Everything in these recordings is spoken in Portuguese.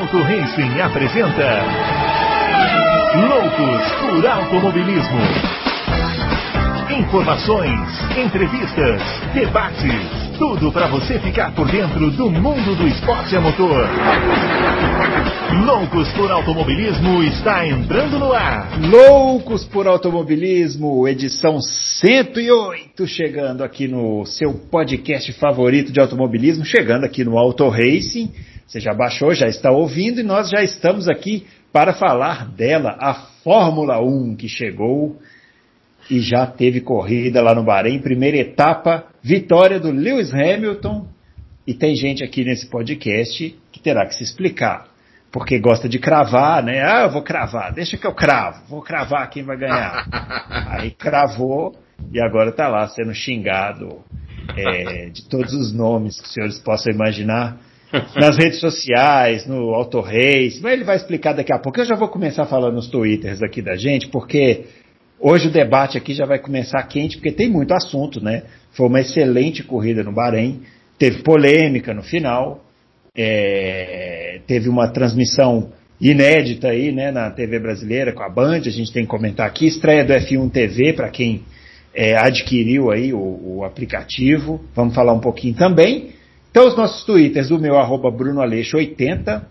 Auto Racing apresenta Loucos por Automobilismo. Informações, entrevistas, debates, tudo para você ficar por dentro do mundo do esporte a motor. Loucos por Automobilismo está entrando no ar. Loucos por Automobilismo, edição 108, chegando aqui no seu podcast favorito de automobilismo, chegando aqui no Auto Racing. Você já baixou, já está ouvindo e nós já estamos aqui para falar dela, a Fórmula 1 que chegou e já teve corrida lá no Bahrein, primeira etapa, vitória do Lewis Hamilton. E tem gente aqui nesse podcast que terá que se explicar, porque gosta de cravar, né? Ah, eu vou cravar, deixa que eu cravo, vou cravar quem vai ganhar. Aí cravou e agora está lá sendo xingado é, de todos os nomes que os senhores possam imaginar nas redes sociais, no Auto Race, mas ele vai explicar daqui a pouco. Eu já vou começar falando nos twitters aqui da gente, porque hoje o debate aqui já vai começar quente, porque tem muito assunto, né? Foi uma excelente corrida no Bahrein, teve polêmica no final, é, teve uma transmissão inédita aí, né, na TV brasileira com a Band, a gente tem que comentar aqui, estreia do F1 TV para quem é, adquiriu aí o, o aplicativo, vamos falar um pouquinho também. Então, os nossos twitters, o meu arroba brunoaleixo80,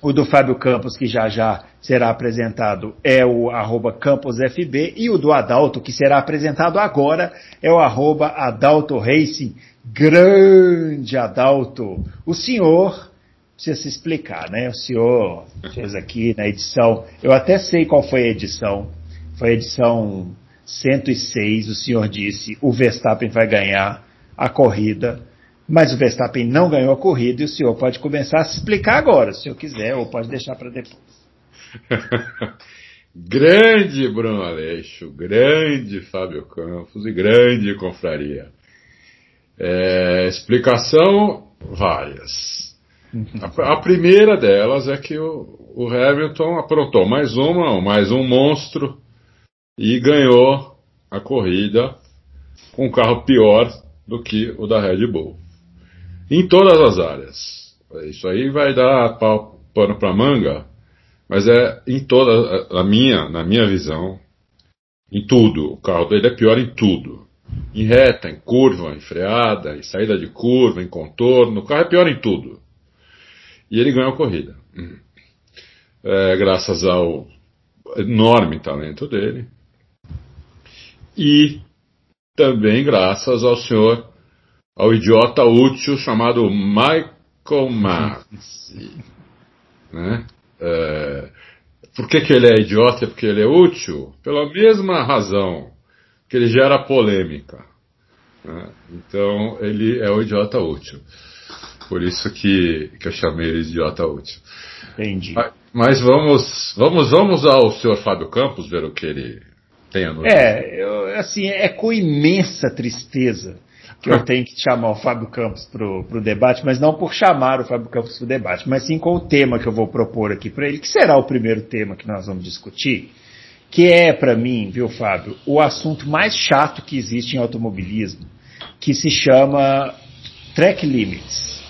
o do Fábio Campos, que já já será apresentado, é o arroba CamposFB, e o do Adalto, que será apresentado agora, é o arroba Adalto Racing. Grande Adalto! O senhor precisa se explicar, né? O senhor fez aqui na edição, eu até sei qual foi a edição, foi a edição 106, o senhor disse, o Verstappen vai ganhar a corrida, mas o Verstappen não ganhou a corrida e o senhor pode começar a se explicar agora, se o senhor quiser, ou pode deixar para depois. grande Bruno Aleixo, grande Fábio Campos e grande confraria. É, explicação várias. A, a, primeira delas é que o, o Hamilton aprontou mais uma, mais um monstro e ganhou a corrida com um carro pior do que o da Red Bull em todas as áreas. Isso aí vai dar pano para manga, mas é em toda a minha, na minha visão, em tudo. O carro dele é pior em tudo. Em reta, em curva, em freada, em saída de curva, em contorno. O carro é pior em tudo. E ele ganhou a corrida. É, graças ao enorme talento dele. E também graças ao senhor ao idiota útil chamado Michael Masi. Né? É, por que, que ele é idiota? Porque ele é útil? Pela mesma razão que ele gera polêmica. Né? Então ele é o idiota útil. Por isso que, que eu chamei ele de idiota útil. Entendi. Mas, mas vamos, vamos, vamos ao senhor Fábio Campos ver o que ele tem a notícia. É, eu, assim, é com imensa tristeza que eu tenho que chamar o Fábio Campos para o debate, mas não por chamar o Fábio Campos para o debate, mas sim com o tema que eu vou propor aqui para ele, que será o primeiro tema que nós vamos discutir, que é, para mim, viu, Fábio, o assunto mais chato que existe em automobilismo, que se chama track limits.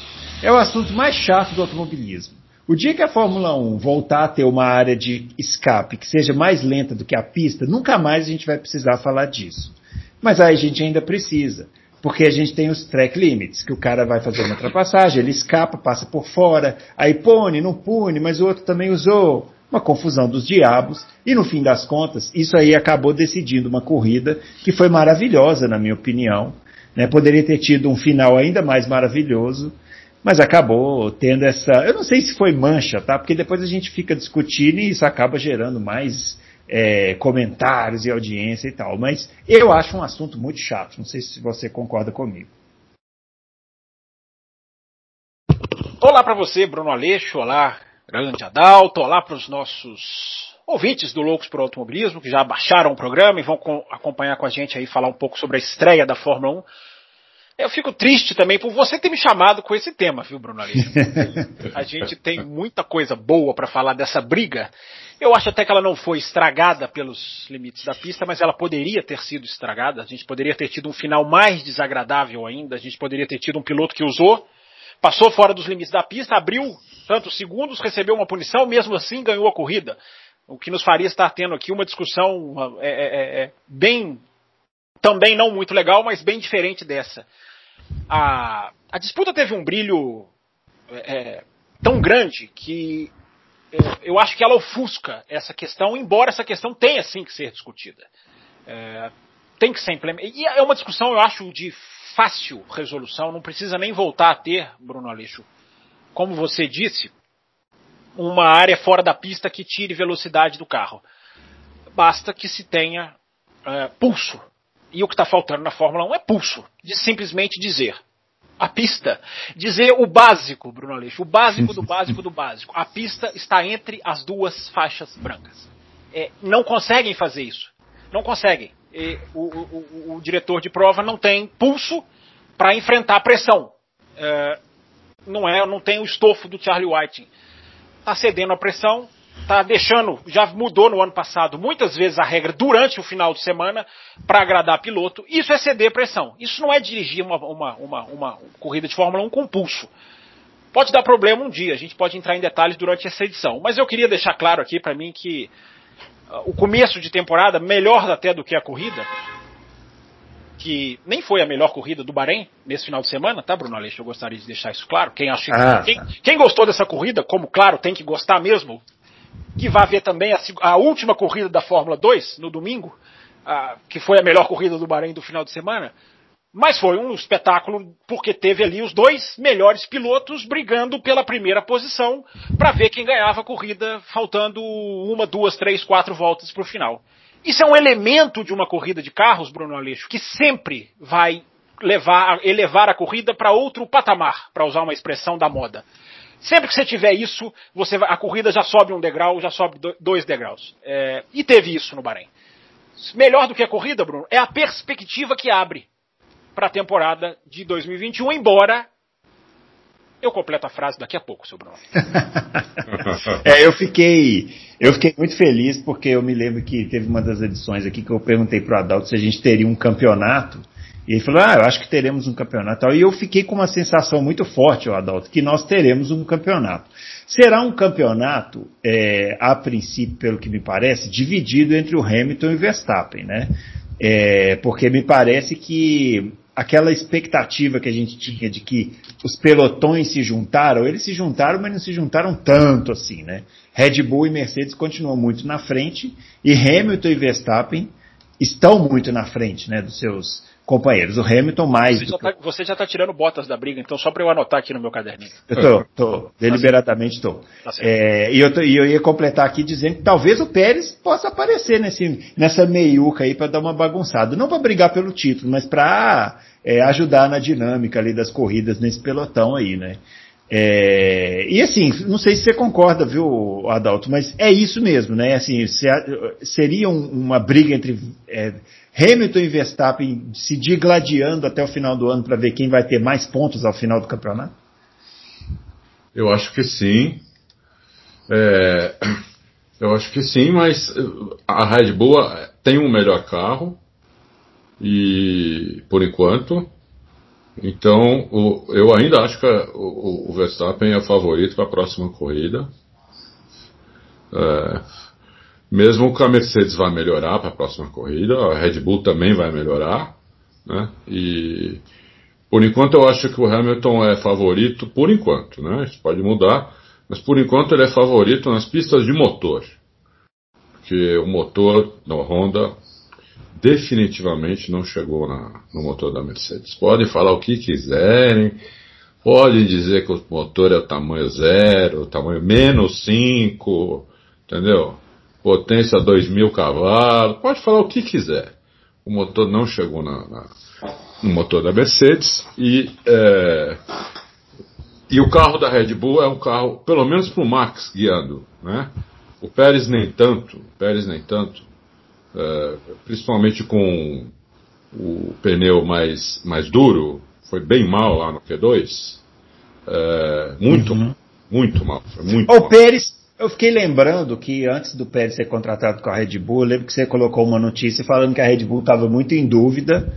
É o assunto mais chato do automobilismo. O dia que a Fórmula 1 voltar a ter uma área de escape que seja mais lenta do que a pista, nunca mais a gente vai precisar falar disso. Mas aí a gente ainda precisa. Porque a gente tem os track limits, que o cara vai fazer uma ultrapassagem, ele escapa, passa por fora, aí pune, não pune, mas o outro também usou. Uma confusão dos diabos, e no fim das contas, isso aí acabou decidindo uma corrida que foi maravilhosa, na minha opinião. Né? Poderia ter tido um final ainda mais maravilhoso, mas acabou tendo essa. Eu não sei se foi mancha, tá? Porque depois a gente fica discutindo e isso acaba gerando mais é, comentários e audiência e tal. Mas eu acho um assunto muito chato. Não sei se você concorda comigo. Olá para você, Bruno Aleixo. Olá, grande Adalto. Olá para os nossos ouvintes do Loucos por Automobilismo, que já baixaram o programa e vão acompanhar com a gente aí falar um pouco sobre a estreia da Fórmula 1. Eu fico triste também por você ter me chamado com esse tema, viu, Bruno Aleixo? A gente tem muita coisa boa para falar dessa briga eu acho até que ela não foi estragada pelos limites da pista, mas ela poderia ter sido estragada. A gente poderia ter tido um final mais desagradável ainda. A gente poderia ter tido um piloto que usou, passou fora dos limites da pista, abriu tantos segundos, recebeu uma punição, mesmo assim ganhou a corrida. O que nos faria estar tendo aqui uma discussão é, é, é, bem, também não muito legal, mas bem diferente dessa. A, a disputa teve um brilho é, tão grande que é, eu acho que ela ofusca essa questão, embora essa questão tenha sim que ser discutida. É, tem que ser implementada. E é uma discussão, eu acho, de fácil resolução, não precisa nem voltar a ter, Bruno Aleixo, como você disse, uma área fora da pista que tire velocidade do carro. Basta que se tenha é, pulso. E o que está faltando na Fórmula 1 é pulso, de simplesmente dizer a pista. Dizer o básico, Bruno Aleixo, o básico do básico do básico. A pista está entre as duas faixas brancas. É, não conseguem fazer isso. Não conseguem. O, o, o, o, diretor de prova não tem pulso para enfrentar a pressão. É, não é, não tem o estofo do Charlie Whiting. Está cedendo a pressão, está deixando, já mudou no ano passado muitas vezes a regra durante o final de semana para agradar piloto. Isso é ceder pressão. Isso não é dirigir uma, uma, uma, uma corrida de Fórmula 1 com pulso. Pode dar problema um dia, a gente pode entrar em detalhes durante essa edição. Mas eu queria deixar claro aqui para mim que uh, o começo de temporada, melhor até do que a corrida, que nem foi a melhor corrida do Bahrein nesse final de semana, tá, Bruno Aleixo? Eu gostaria de deixar isso claro. Quem, acha, ah, quem, quem, gostou dessa corrida, como claro, tem que gostar mesmo, que vai ver também a, a última corrida da Fórmula 2 no domingo, a, que foi a melhor corrida do Bahrein do final de semana. Mas foi um espetáculo porque teve ali os dois melhores pilotos brigando pela primeira posição para ver quem ganhava a corrida, faltando uma, duas, três, quatro voltas para o final. Isso é um elemento de uma corrida de carros, Bruno Aleixo, que sempre vai levar, elevar a corrida para outro patamar, para usar uma expressão da moda. Sempre que você tiver isso, você vai, a corrida já sobe um degrau, já sobe dois degraus. É, e teve isso no Bahrein. Melhor do que a corrida, Bruno, é a perspectiva que abre para a temporada de 2021, embora eu completo a frase daqui a pouco, seu Bruno. é, eu fiquei, eu fiquei muito feliz porque eu me lembro que teve uma das edições aqui que eu perguntei para o Adalto se a gente teria um campeonato e ele falou, ah, eu acho que teremos um campeonato. E eu fiquei com uma sensação muito forte, Adalto, que nós teremos um campeonato. Será um campeonato, é, a princípio, pelo que me parece, dividido entre o Hamilton e o Verstappen, né? É, porque me parece que aquela expectativa que a gente tinha de que os pelotões se juntaram, eles se juntaram, mas não se juntaram tanto assim, né? Red Bull e Mercedes continuam muito na frente e Hamilton e Verstappen estão muito na frente, né, dos seus companheiros. O Hamilton mais. Você já, está você já tá tirando botas da briga, então só para eu anotar aqui no meu caderninho. Eu tô, tô, deliberadamente estou. Tá é, e, eu tô, e eu ia completar aqui dizendo que talvez o Pérez possa aparecer nesse, nessa meiuca aí para dar uma bagunçada. Não para brigar pelo título, mas para é, ajudar na dinâmica ali das corridas nesse pelotão aí, né? É, e assim, não sei se você concorda, viu, Adalto, mas é isso mesmo, né? Assim, se, seria um, uma briga entre é, Hamilton e Verstappen se digladiando até o final do ano para ver quem vai ter mais pontos ao final do campeonato? Eu acho que sim. É, eu acho que sim, mas a Red Bull tem um melhor carro e por enquanto. Então, o, eu ainda acho que o, o, Verstappen é favorito para a próxima corrida. É, mesmo que a Mercedes vá melhorar para a próxima corrida, a Red Bull também vai melhorar, né? E por enquanto eu acho que o Hamilton é favorito, por enquanto, né? Isso pode mudar, mas por enquanto ele é favorito nas pistas de motor. Porque o motor da Honda definitivamente não chegou na, no motor da Mercedes. Podem falar o que quiserem, podem dizer que o motor é o tamanho zero, o tamanho menos 5, entendeu? Potência 2.000 cavalos, pode falar o que quiser. O motor não chegou na, na, no motor da Mercedes e, é, e o carro da Red Bull é um carro, pelo menos para o Max guiando, né? O Pérez nem tanto, o Pérez nem tanto, é, principalmente com o pneu mais, mais duro, foi bem mal lá no Q2, é, muito, uhum. muito mal. Muito o mal. Pérez eu fiquei lembrando que antes do Pérez ser contratado com a Red Bull, eu lembro que você colocou uma notícia falando que a Red Bull estava muito em dúvida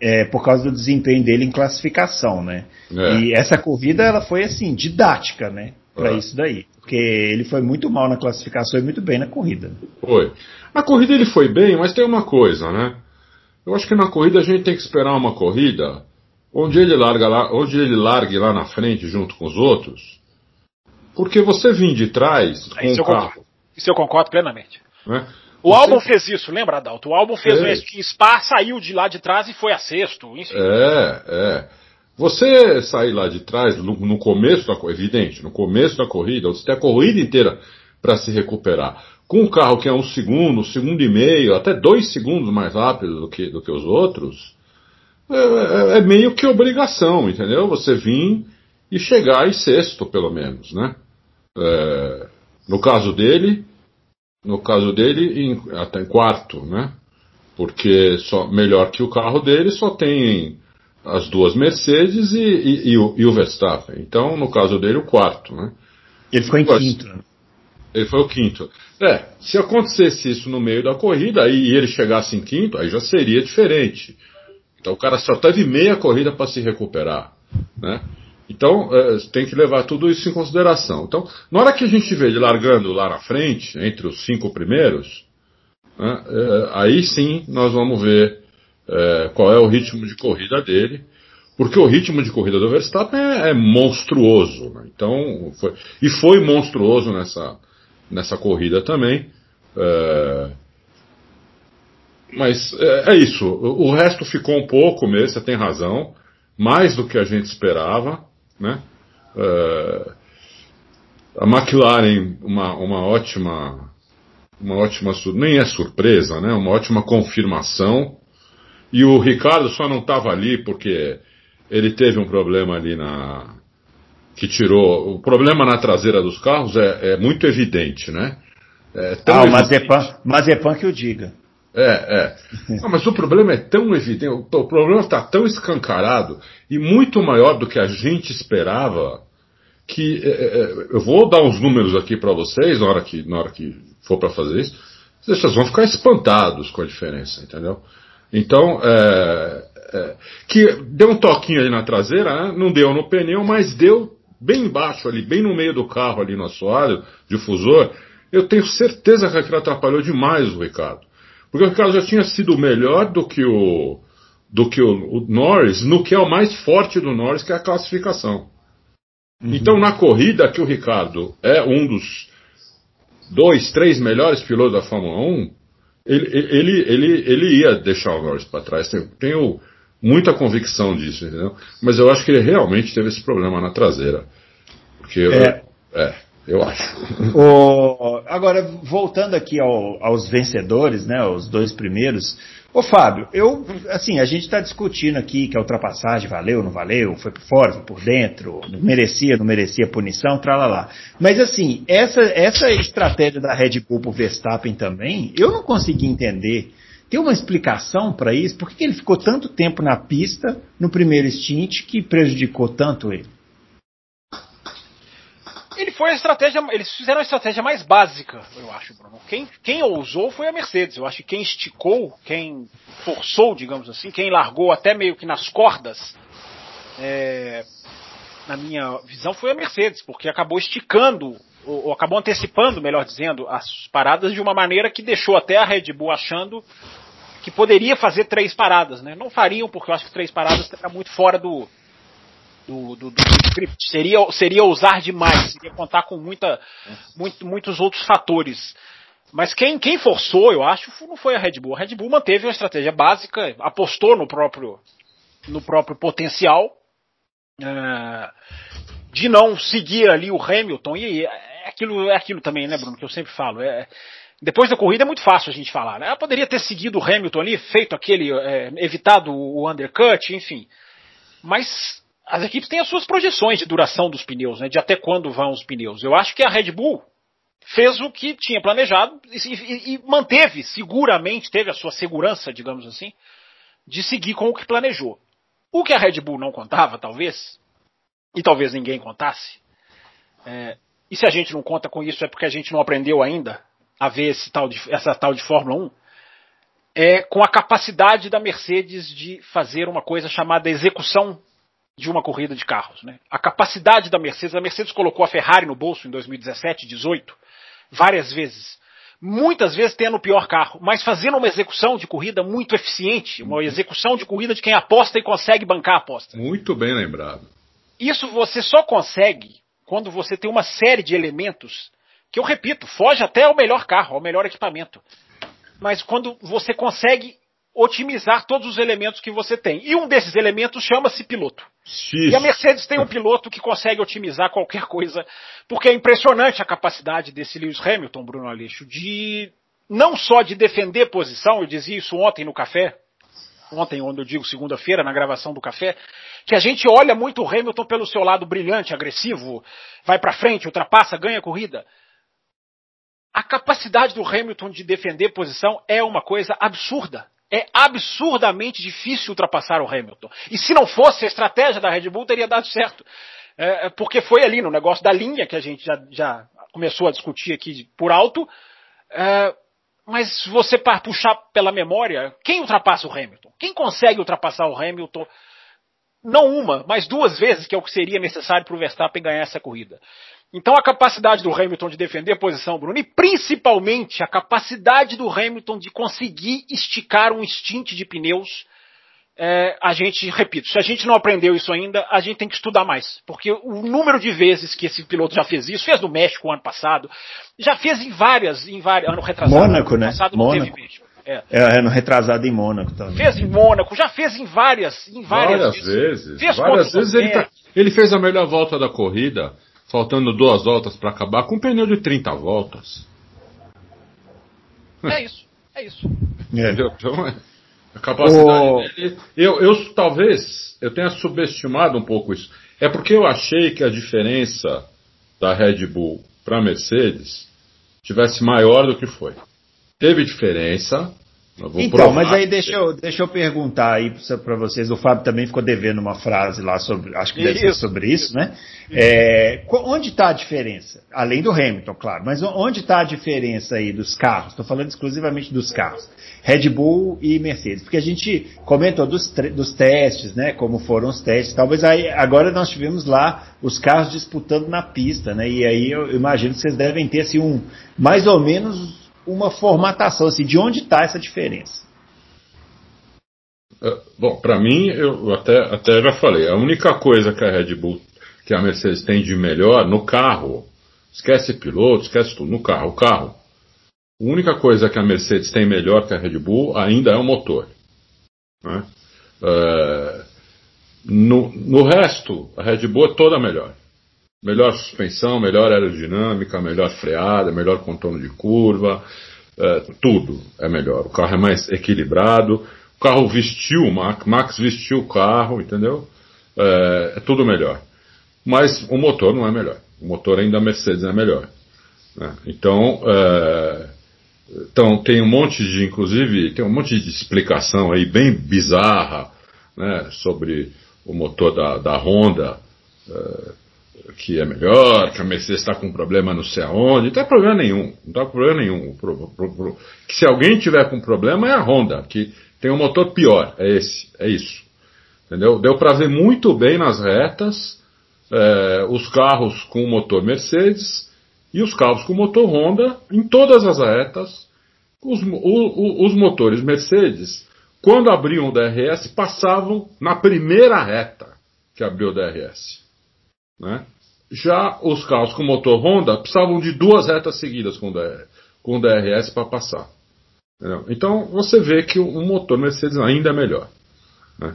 é, por causa do desempenho dele em classificação, né? É. E essa corrida ela foi assim didática, né? para é. isso daí. Porque ele foi muito mal na classificação e muito bem na corrida. Foi. Na corrida ele foi bem, mas tem uma coisa, né? Eu acho que na corrida a gente tem que esperar uma corrida onde ele larga lá, onde ele largue lá na frente junto com os outros. Porque você vir de trás com isso o carro. Concordo. Isso eu concordo plenamente. Né? O você... álbum fez isso, lembra, Adalto? O álbum fez é. um Spa, saiu de lá de trás e foi a sexto. Enfim. É, é. Você sair lá de trás, no, no começo da corrida, evidente, no começo da corrida, você tem a corrida inteira para se recuperar. Com um carro que é um segundo, um segundo e meio, até dois segundos mais rápido do que, do que os outros, é, é, é meio que obrigação, entendeu? Você vir e chegar em sexto, pelo menos, né? É, no caso dele, no caso dele, em, até em quarto, né? Porque só melhor que o carro dele só tem as duas Mercedes e, e, e, o, e, o, Verstappen. Então, no caso dele, o quarto, né? Ele ficou em quinto. Né? Ele foi o quinto. É, se acontecesse isso no meio da corrida e ele chegasse em quinto, aí já seria diferente. Então o cara só teve meia corrida para se recuperar, né? Então é, tem que levar tudo isso em consideração. Então, na hora que a gente vê ele largando lá na frente, entre os cinco primeiros, né, é, aí sim nós vamos ver é, qual é o ritmo de corrida dele, porque o ritmo de corrida do Verstappen é, é monstruoso. Né? Então, foi, e foi monstruoso nessa, nessa corrida também. É, mas é, é, isso. O, o, resto ficou um pouco mesmo, você tem razão. Mais do que a gente esperava. Né? É, a McLaren, uma, uma ótima. Uma ótima. Nem é surpresa, né? Uma ótima confirmação. E o Ricardo só não estava ali porque ele teve um problema ali na. que tirou. O problema na traseira dos carros é, é muito evidente, né? É ah, o Mazepan, Mazepan que o diga. É, é. Não, mas o problema é tão evidente, o problema está tão escancarado e muito maior do que a gente esperava que é, é, é eu vou dar uns números aqui para vocês na hora que, na hora que for para fazer isso. Vocês vão ficar espantados com a diferença, entendeu? Então, é, é, que deu um toquinho ali na traseira, né? não deu no pneu, mas deu bem embaixo ali, bem no meio do carro ali no assoalho, difusor. Eu tenho certeza que aquilo atrapalhou demais o Ricardo. Porque o Ricardo já tinha sido melhor do que o, do que o, o Norris, no que é o mais forte do Norris, que é a classificação. Uhum. Então, na corrida que o Ricardo é um dos dois, três melhores pilotos da Fórmula 1, ele, ele, ele, ele ia deixar o Norris para trás. Tenho, tenho muita convicção disso, entendeu? Mas eu acho que ele realmente teve esse problema na traseira. Porque. É. é eu acho. O, agora, voltando aqui ao, aos vencedores, né, os dois primeiros. Ô Fábio, eu, assim, a gente está discutindo aqui que a ultrapassagem valeu, não valeu, foi por fora, foi por dentro, merecia, não merecia punição, tralalá. Mas assim, essa, essa estratégia da Red Bull pro Verstappen também, eu não consegui entender. Tem uma explicação para isso? Por que ele ficou tanto tempo na pista no primeiro stint que prejudicou tanto ele? Ele foi a estratégia, eles fizeram a estratégia mais básica, eu acho, Bruno. Quem, quem ousou foi a Mercedes. Eu acho que quem esticou, quem forçou, digamos assim, quem largou até meio que nas cordas, é, na minha visão, foi a Mercedes, porque acabou esticando, ou, ou acabou antecipando, melhor dizendo, as paradas de uma maneira que deixou até a Red Bull achando que poderia fazer três paradas, né? Não fariam, porque eu acho que três paradas está muito fora do, do, do, do, script. Seria, seria usar demais, seria contar com muita, muito, muitos outros fatores. Mas quem, quem forçou, eu acho, não foi a Red Bull. A Red Bull manteve uma estratégia básica, apostou no próprio, no próprio potencial uh, de não seguir ali o Hamilton. E é aquilo, é aquilo também, né, Bruno, que eu sempre falo. É, depois da corrida é muito fácil a gente falar. Né? Ela poderia ter seguido o Hamilton ali, feito aquele, é, evitado o undercut, enfim. Mas as equipes têm as suas projeções de duração dos pneus, né, de até quando vão os pneus. Eu acho que a Red Bull fez o que tinha planejado e, e, manteve, seguramente, teve a sua segurança, digamos assim, de seguir com o que planejou. O que a Red Bull não contava, talvez, e talvez ninguém contasse, é, e se a gente não conta com isso é porque a gente não aprendeu ainda a ver tal de, essa tal de Fórmula 1, é com a capacidade da Mercedes de fazer uma coisa chamada execução de uma corrida de carros. Né? A capacidade da Mercedes, a Mercedes colocou a Ferrari no bolso em 2017, 18, várias vezes. Muitas vezes tendo o pior carro, mas fazendo uma execução de corrida muito eficiente, uma execução de corrida de quem aposta e consegue bancar a aposta. Muito bem lembrado. Isso você só consegue quando você tem uma série de elementos que eu repito, foge até ao melhor carro, ao melhor equipamento. Mas quando você consegue otimizar todos os elementos que você tem. E um desses elementos chama-se piloto. E a Mercedes tem um piloto que consegue otimizar qualquer coisa, porque é impressionante a capacidade desse Lewis Hamilton, Bruno Aleixo, de não só de defender posição, eu dizia isso ontem no café, ontem, onde eu digo segunda-feira, na gravação do café, que a gente olha muito o Hamilton pelo seu lado brilhante, agressivo, vai para frente, ultrapassa, ganha corrida. A capacidade do Hamilton de defender posição é uma coisa absurda. É absurdamente difícil ultrapassar o Hamilton. E se não fosse a estratégia da Red Bull, teria dado certo. É, porque foi ali no negócio da linha que a gente já, já começou a discutir aqui por alto. É, mas se você puxar pela memória, quem ultrapassa o Hamilton? Quem consegue ultrapassar o Hamilton? Não uma, mas duas vezes, que é o que seria necessário para o Verstappen ganhar essa corrida. Então a capacidade do Hamilton de defender a posição, Bruno, e principalmente a capacidade do Hamilton de conseguir esticar um stint de pneus, é, a gente, repito, se a gente não aprendeu isso ainda, a gente tem que estudar mais. Porque o número de vezes que esse piloto já fez isso, fez no México ano passado, já fez em várias, em várias, ano retrasado. Mônaco, né? Passado Mônaco. não teve México. É. É, ano retrasado em Mônaco também. Fez em Mônaco, já fez em várias, em várias, Várias vezes. Fez Várias vezes ele, tá- ele fez a melhor volta da corrida, faltando duas voltas para acabar, com um pneu de 30 voltas. É isso, é isso. É. Entendeu? Então, é- a capacidade O- dele. Eu, eu talvez eu tenha subestimado um pouco isso. É porque eu achei que a diferença da Red Bull para a Mercedes tivesse maior do que foi. Teve diferença. Então, mas aí deixa eu, deixa eu perguntar aí para vocês. O Fábio também ficou devendo uma frase lá sobre, acho que deve ser sobre isso, né? É, onde está a diferença? Além do Hamilton, claro. Mas onde está a diferença aí dos carros? Estou falando exclusivamente dos carros. Red Bull e Mercedes. Porque a gente comentou dos, dos testes, né? Como foram os testes. Talvez aí, agora nós tivemos lá os carros disputando na pista, né? E aí eu imagino que vocês devem ter assim, um, mais ou menos uma formatação, assim, de onde está essa diferença? Uh, Bom, para mim, eu até, até já falei, a única coisa que a Red Bull, que a Mercedes tem de melhor no carro, esquece piloto, esquece tudo, no carro, o carro. A única coisa que a Mercedes tem melhor que a Red Bull ainda é o motor. né? Uh, no, no resto, a Red Bull é toda melhor. Melhor suspensão, melhor aerodinâmica, melhor freada, melhor contorno de curva, é, tudo é melhor. O carro é mais equilibrado, o carro vestiu Max, Max vestiu o carro, entendeu? É, é tudo melhor. Mas o motor não é melhor. O motor ainda da Mercedes é melhor. né? Então, é, então tem um monte de, inclusive, tem um monte de explicação aí bem bizarra né, sobre o motor da, da Honda. é, que é melhor, que a Mercedes está com problema não sei aonde, não tem problema nenhum, não está problema nenhum. Pro- pro- pro- que se alguém tiver com problema é a Honda, que tem um motor pior, é esse, é isso. Entendeu? Deu para ver muito bem nas retas eh, os carros com motor Mercedes e os carros com motor Honda em todas as retas. Os, o- o- os motores Mercedes, quando abriam o DRS, passavam na primeira reta que abriu o DRS. Né? Já os carros com motor Honda precisavam de duas retas seguidas com, DR, com DRS para passar. Entendeu? Então você vê que o, motor Mercedes ainda é melhor. né?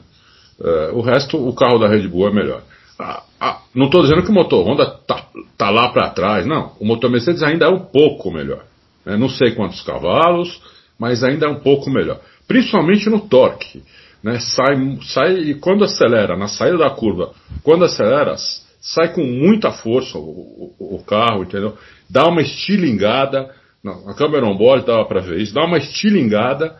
É, o resto, o carro da Red Bull é melhor. Ah, ah, não estou dizendo que o motor Honda tá, tá lá para trás, não. O motor Mercedes ainda é um pouco melhor. né? Não sei quantos cavalos, mas ainda é um pouco melhor. Principalmente no torque. Né? Sai, sai e quando acelera, na saída da curva, quando acelera, sai com muita força o, o- o carro, entendeu? Dá uma estilingada. Não, a câmera on-board dava para ver isso. Dá uma estilingada.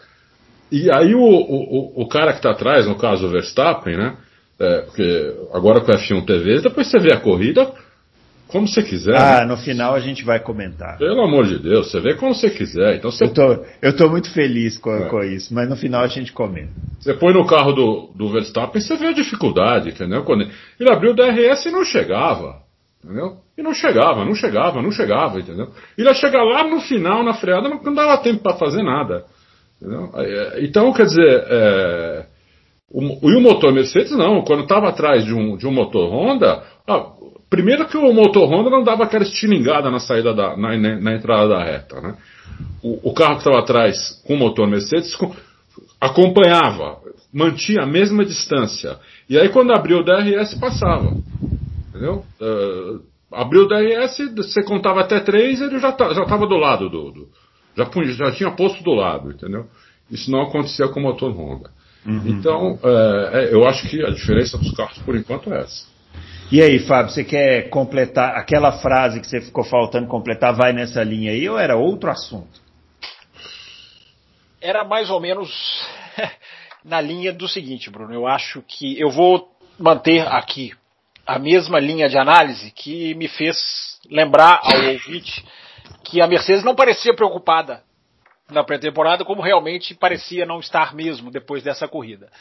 E aí o, o, o- cara que está atrás, no caso o Verstappen, né? é, porque agora com o F1 TV, depois você vê a corrida, como você quiser. Ah, né? no final a gente vai comentar. Pelo amor de Deus, você vê como você quiser. Então você... Eu, tô, eu tô muito feliz com, é. com isso, mas no final a gente comenta. Você põe no carro do, do Verstappen, você vê a dificuldade, entendeu? Quando ele abriu o DRS e não chegava. Entendeu? E não chegava, não chegava, não chegava, entendeu? Ele ia chegar lá no final, na freada, não dava tempo para fazer nada. Entendeu? É, então, quer dizer, é, o, e o motor Mercedes não, quando estava atrás de um, de um motor Honda, ah, primeiro que o motor Honda não dava aquela estilingada na saída da, na, na entrada da reta, né? O, o carro que estava atrás com o motor Mercedes acompanhava, mantinha a mesma distância. E aí quando abriu o DRS passava. Entendeu? Uh, abriu o DRS, você contava até três, ele já tá, estava do lado do. do já, já, tinha posto do lado, entendeu? Isso não acontecia com o motor Honda. Uhum. Então, é, eu acho que a diferença dos carros por enquanto é essa. E aí, Fábio, você quer completar aquela frase que você ficou faltando completar, vai nessa linha aí, ou era outro assunto? Era mais ou menos na linha do seguinte, Bruno. Eu acho que eu vou manter aqui a mesma linha de análise que me fez lembrar ao ouvinte que a Mercedes não parecia preocupada na pré-temporada, como realmente parecia não estar mesmo depois dessa corrida.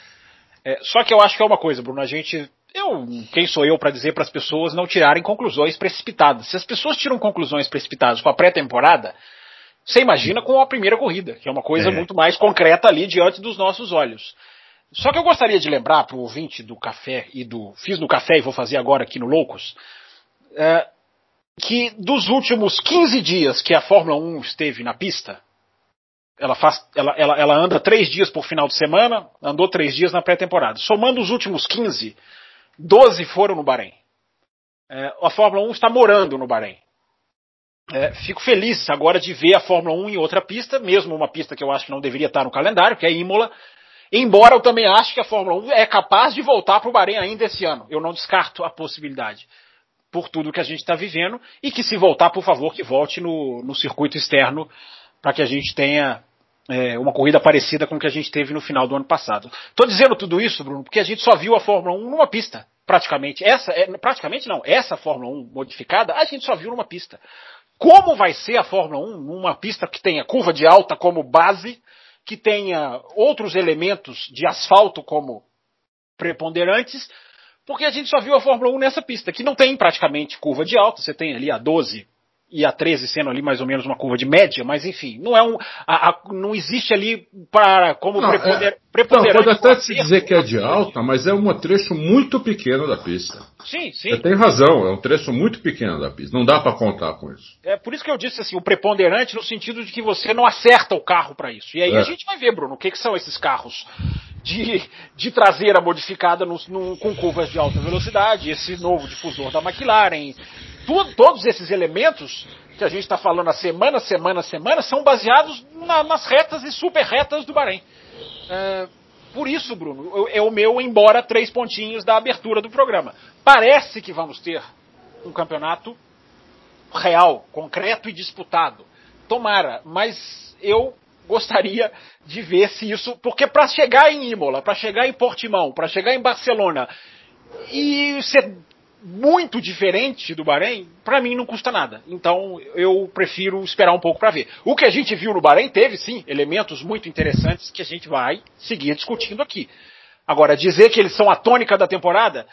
É, só que eu acho que é uma coisa, Bruno, a gente. Eu, quem sou eu para dizer para as pessoas não tirarem conclusões precipitadas? Se as pessoas tiram conclusões precipitadas com a pré-temporada, você imagina com a primeira corrida, que é uma coisa é. muito mais concreta ali diante dos nossos olhos. Só que eu gostaria de lembrar para o ouvinte do café e do. Fiz no café e vou fazer agora aqui no Loucos. É, que dos últimos 15 dias que a Fórmula 1 esteve na pista, ela, faz, ela, ela, ela anda três dias por final de semana, andou três dias na pré-temporada. Somando os últimos 15, 12 foram no Bahrein. É, a Fórmula 1 está morando no Bahrein. É, fico feliz agora de ver a Fórmula 1 em outra pista, mesmo uma pista que eu acho que não deveria estar no calendário, que é Imola. Embora eu também ache que a Fórmula 1 é capaz de voltar para o Bahrein ainda esse ano. Eu não descarto a possibilidade por tudo que a gente está vivendo e que se voltar, por favor, que volte no, no circuito externo para que a gente tenha é, uma corrida parecida com o que a gente teve no final do ano passado. Estou dizendo tudo isso, Bruno, porque a gente só viu a Fórmula 1 numa pista, praticamente. Essa, é, praticamente não, essa Fórmula 1 modificada, a gente só viu numa pista. Como vai ser a Fórmula 1 numa pista que tenha curva de alta como base, que tenha outros elementos de asfalto como preponderantes, porque a gente só viu a Fórmula 1 nessa pista, que não tem praticamente curva de alta, você tem ali a 12 e a 13 sendo ali mais ou menos uma curva de média, mas enfim, não é um, a, a, não existe ali para como não, prepoder, é, preponderante. Não, pode até se dizer que é de alta, mas é um trecho muito pequeno da pista. Sim, sim. Você tem razão, é um trecho muito pequeno da pista, não dá para contar com isso. É por isso que eu disse assim, o preponderante no sentido de que você não acerta o carro para isso. E aí é. a gente vai ver, Bruno, o que, que são esses carros de, de traseira modificada no, no, com curvas de alta velocidade, esse novo difusor da McLaren, tudo, todos esses elementos que a gente está falando a semana, semana, semana, são baseados na, nas retas e super retas do Bahrein. É, por isso, Bruno, é o meu embora três pontinhos da abertura do programa. Parece que vamos ter um campeonato real, concreto e disputado. Tomara, mas eu gostaria de ver se isso. Porque para chegar em Imola, para chegar em Portimão, para chegar em Barcelona e ser muito diferente do Bahrein, para mim não custa nada. Então eu prefiro esperar um pouco para ver. O que a gente viu no Bahrein teve sim elementos muito interessantes que a gente vai seguir discutindo aqui. Agora, dizer que eles são a tônica da temporada,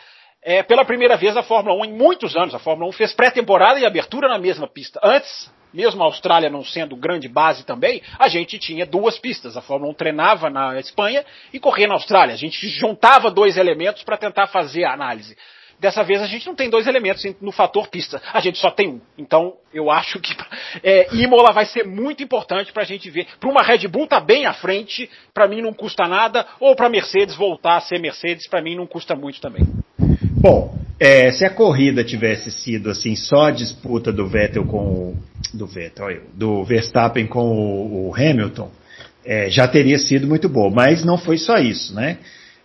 é pela primeira vez a Fórmula 1 em muitos anos. A Fórmula 1 fez pré-temporada e abertura na mesma pista. Antes, mesmo a Austrália não sendo grande base também, a gente tinha duas pistas. A Fórmula 1 treinava na Espanha e corria na Austrália. A gente juntava dois elementos para tentar fazer a análise. Dessa vez a gente não tem dois elementos no fator pista, a gente só tem um. Então eu acho que é, Imola vai ser muito importante para a gente ver. Para uma Red Bull tá bem à frente, para mim não custa nada, ou para Mercedes voltar a ser Mercedes, para mim não custa muito também. Bom, é, se a corrida tivesse sido assim só a disputa do Vettel com o, do Vettel, do Verstappen com o, o Hamilton, é, já teria sido muito boa. Mas não foi só isso, né?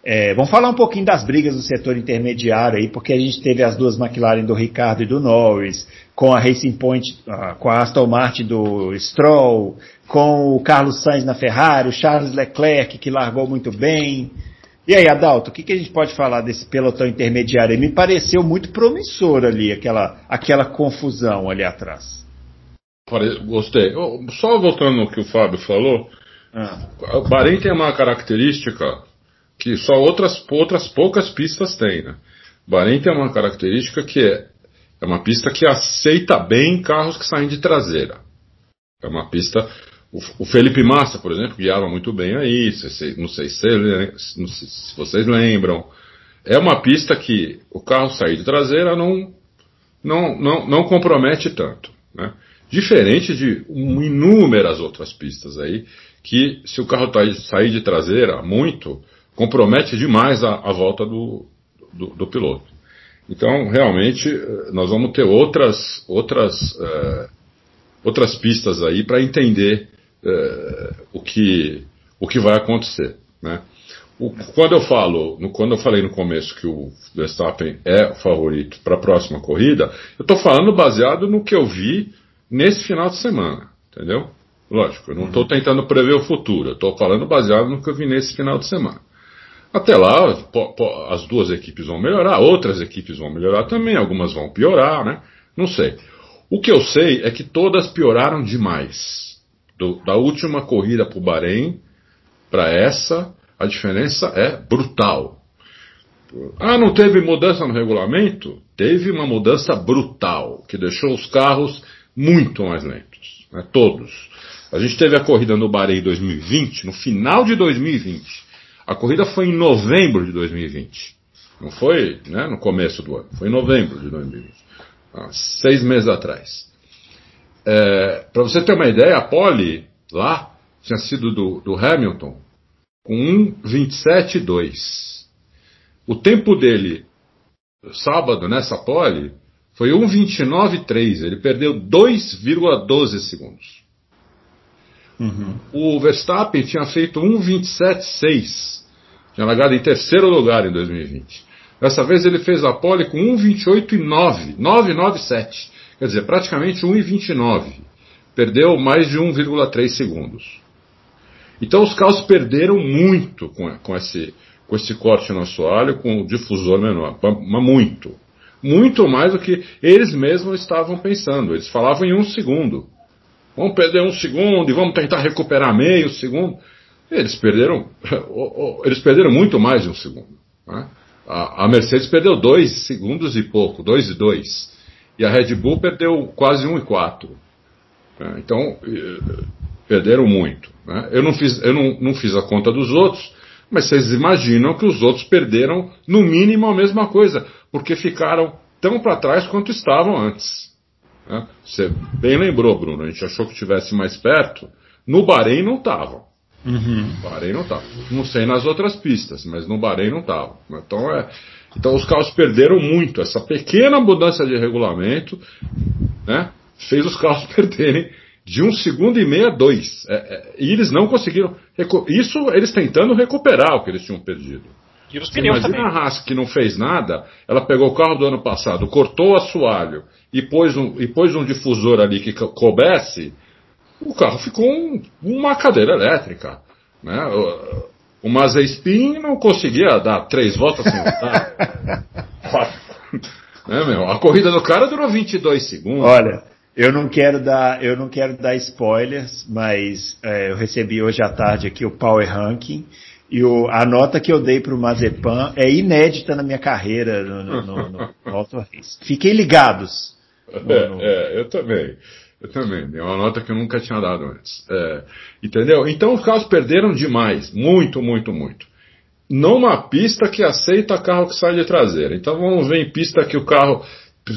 É, vamos falar um pouquinho das brigas do setor intermediário aí, porque a gente teve as duas McLaren do Ricardo e do Norris, com a Racing Point, uh, com a Aston Martin do Stroll, com o Carlos Sainz na Ferrari, o Charles Leclerc que largou muito bem. E aí, Adalto, o que, que a gente pode falar desse pelotão intermediário? Me pareceu muito promissor ali, aquela, aquela confusão ali atrás. Gostei. Só voltando no que o Fábio falou, ah. o Bahrein tem uma característica que só outras, outras poucas pistas têm. Né? Bahrein tem uma característica que é, é uma pista que aceita bem carros que saem de traseira. É uma pista o, Felipe Massa, por exemplo, guiava muito bem aí, não sei se, não sei se vocês lembram. É uma pista que o carro sair de traseira não, não, não, não compromete tanto. Né? Diferente de inúmeras outras pistas aí, que se o carro tá, sair de traseira muito, compromete demais a, a volta do, do, do, piloto. Então, realmente, eh, nós vamos ter outras, outras, uh, outras pistas aí para entender é, o, que, o que vai acontecer. Né? O, quando eu falo, no, quando eu falei no começo que o Verstappen é o favorito para a próxima corrida, eu estou falando baseado no que eu vi nesse final de semana, entendeu? Lógico, eu não estou tentando prever o futuro, eu estou falando baseado no que eu vi nesse final de semana. Até lá, po, po, as duas equipes vão melhorar, outras equipes vão melhorar também, algumas vão piorar, né? Não sei. O que eu sei é que todas pioraram demais do, da última corrida para o Bahrein para essa, a diferença é brutal. Ah, não teve mudança no regulamento? Teve uma mudança brutal, que deixou os carros muito mais lentos. Né, todos. A gente teve a corrida no Bahrein 2020, no final de 2020. A corrida foi em novembro de 2020. Não foi né, no começo do ano, foi em novembro de 2020. Ah, seis meses atrás. É, Para você ter uma ideia, a pole lá tinha sido do, do Hamilton com 1,27,2. O tempo dele, sábado, nessa pole, foi 1,29,3. Ele perdeu 2,12 segundos. Uhum. O Verstappen tinha feito 1,27,6. Tinha largado em terceiro lugar em 2020. Dessa vez ele fez a pole com 1,28,9. 9,97. Quer dizer, praticamente 1,29. Perdeu mais de 1,3 segundos. Então os carros perderam muito com, com, esse, com esse corte no assoalho, com o difusor menor. Mas muito. Muito mais do que eles mesmos estavam pensando. Eles falavam em um segundo. Vamos perder um segundo e vamos tentar recuperar meio segundo. Eles perderam, eles perderam muito mais de um segundo. Né? A, a Mercedes perdeu dois segundos e pouco, dois e dois. E a Red Bull perdeu quase 1,4. Né? Então, perderam muito. Né? Eu, não fiz, eu não, não fiz a conta dos outros, mas vocês imaginam que os outros perderam no mínimo a mesma coisa, porque ficaram tão para trás quanto estavam antes. Né? Você bem lembrou, Bruno, a gente achou que estivesse mais perto. No Bahrein não estavam. Uhum. No Bahrein não estavam. Não sei nas outras pistas, mas no Bahrein não estavam. Então é, então os carros perderam muito. Essa pequena mudança de regulamento né, fez os carros perderem de um segundo e meio a dois. É, é, e eles não conseguiram. Isso eles tentando recuperar o que eles tinham perdido. E os pneus Imagina também. a Haas que não fez nada, ela pegou o carro do ano passado, cortou o assoalho e pôs um, e pôs um difusor ali que coubesse, o carro ficou um, uma cadeira elétrica. Né? O Mazepin não conseguia dar três voltas sem voltar. é, meu, a corrida do cara durou 22 segundos. Olha, eu não quero dar, eu não quero dar spoilers, mas é, eu recebi hoje à tarde aqui o Power Ranking e o, a nota que eu dei para o Mazepan é inédita na minha carreira no, no, no, no. Fiquem ligados. No, é, é, eu também. Eu também, é uma nota que eu nunca tinha dado antes. É, entendeu? Então os carros perderam demais, muito, muito, muito. Numa pista que aceita carro que sai de traseira. Então vamos ver em pista que o carro,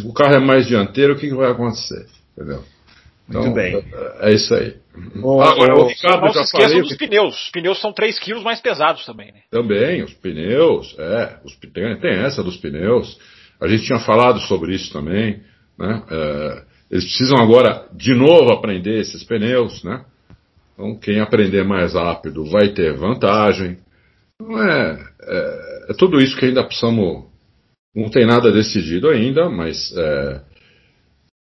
o carro é mais dianteiro, o que, que vai acontecer? Entendeu? Então, muito bem. É, é isso aí. O, Agora, o, Ricardo já falei. dos que... pneus. Os pneus são 3 quilos mais pesados também, né? Também, os pneus, é. Os, tem, tem essa dos pneus. A gente tinha falado sobre isso também, né? É, eles precisam agora de novo aprender esses pneus, né? Então quem aprender mais rápido vai ter vantagem. Não é, é, é tudo isso que ainda precisamos. Não tem nada decidido ainda, mas é,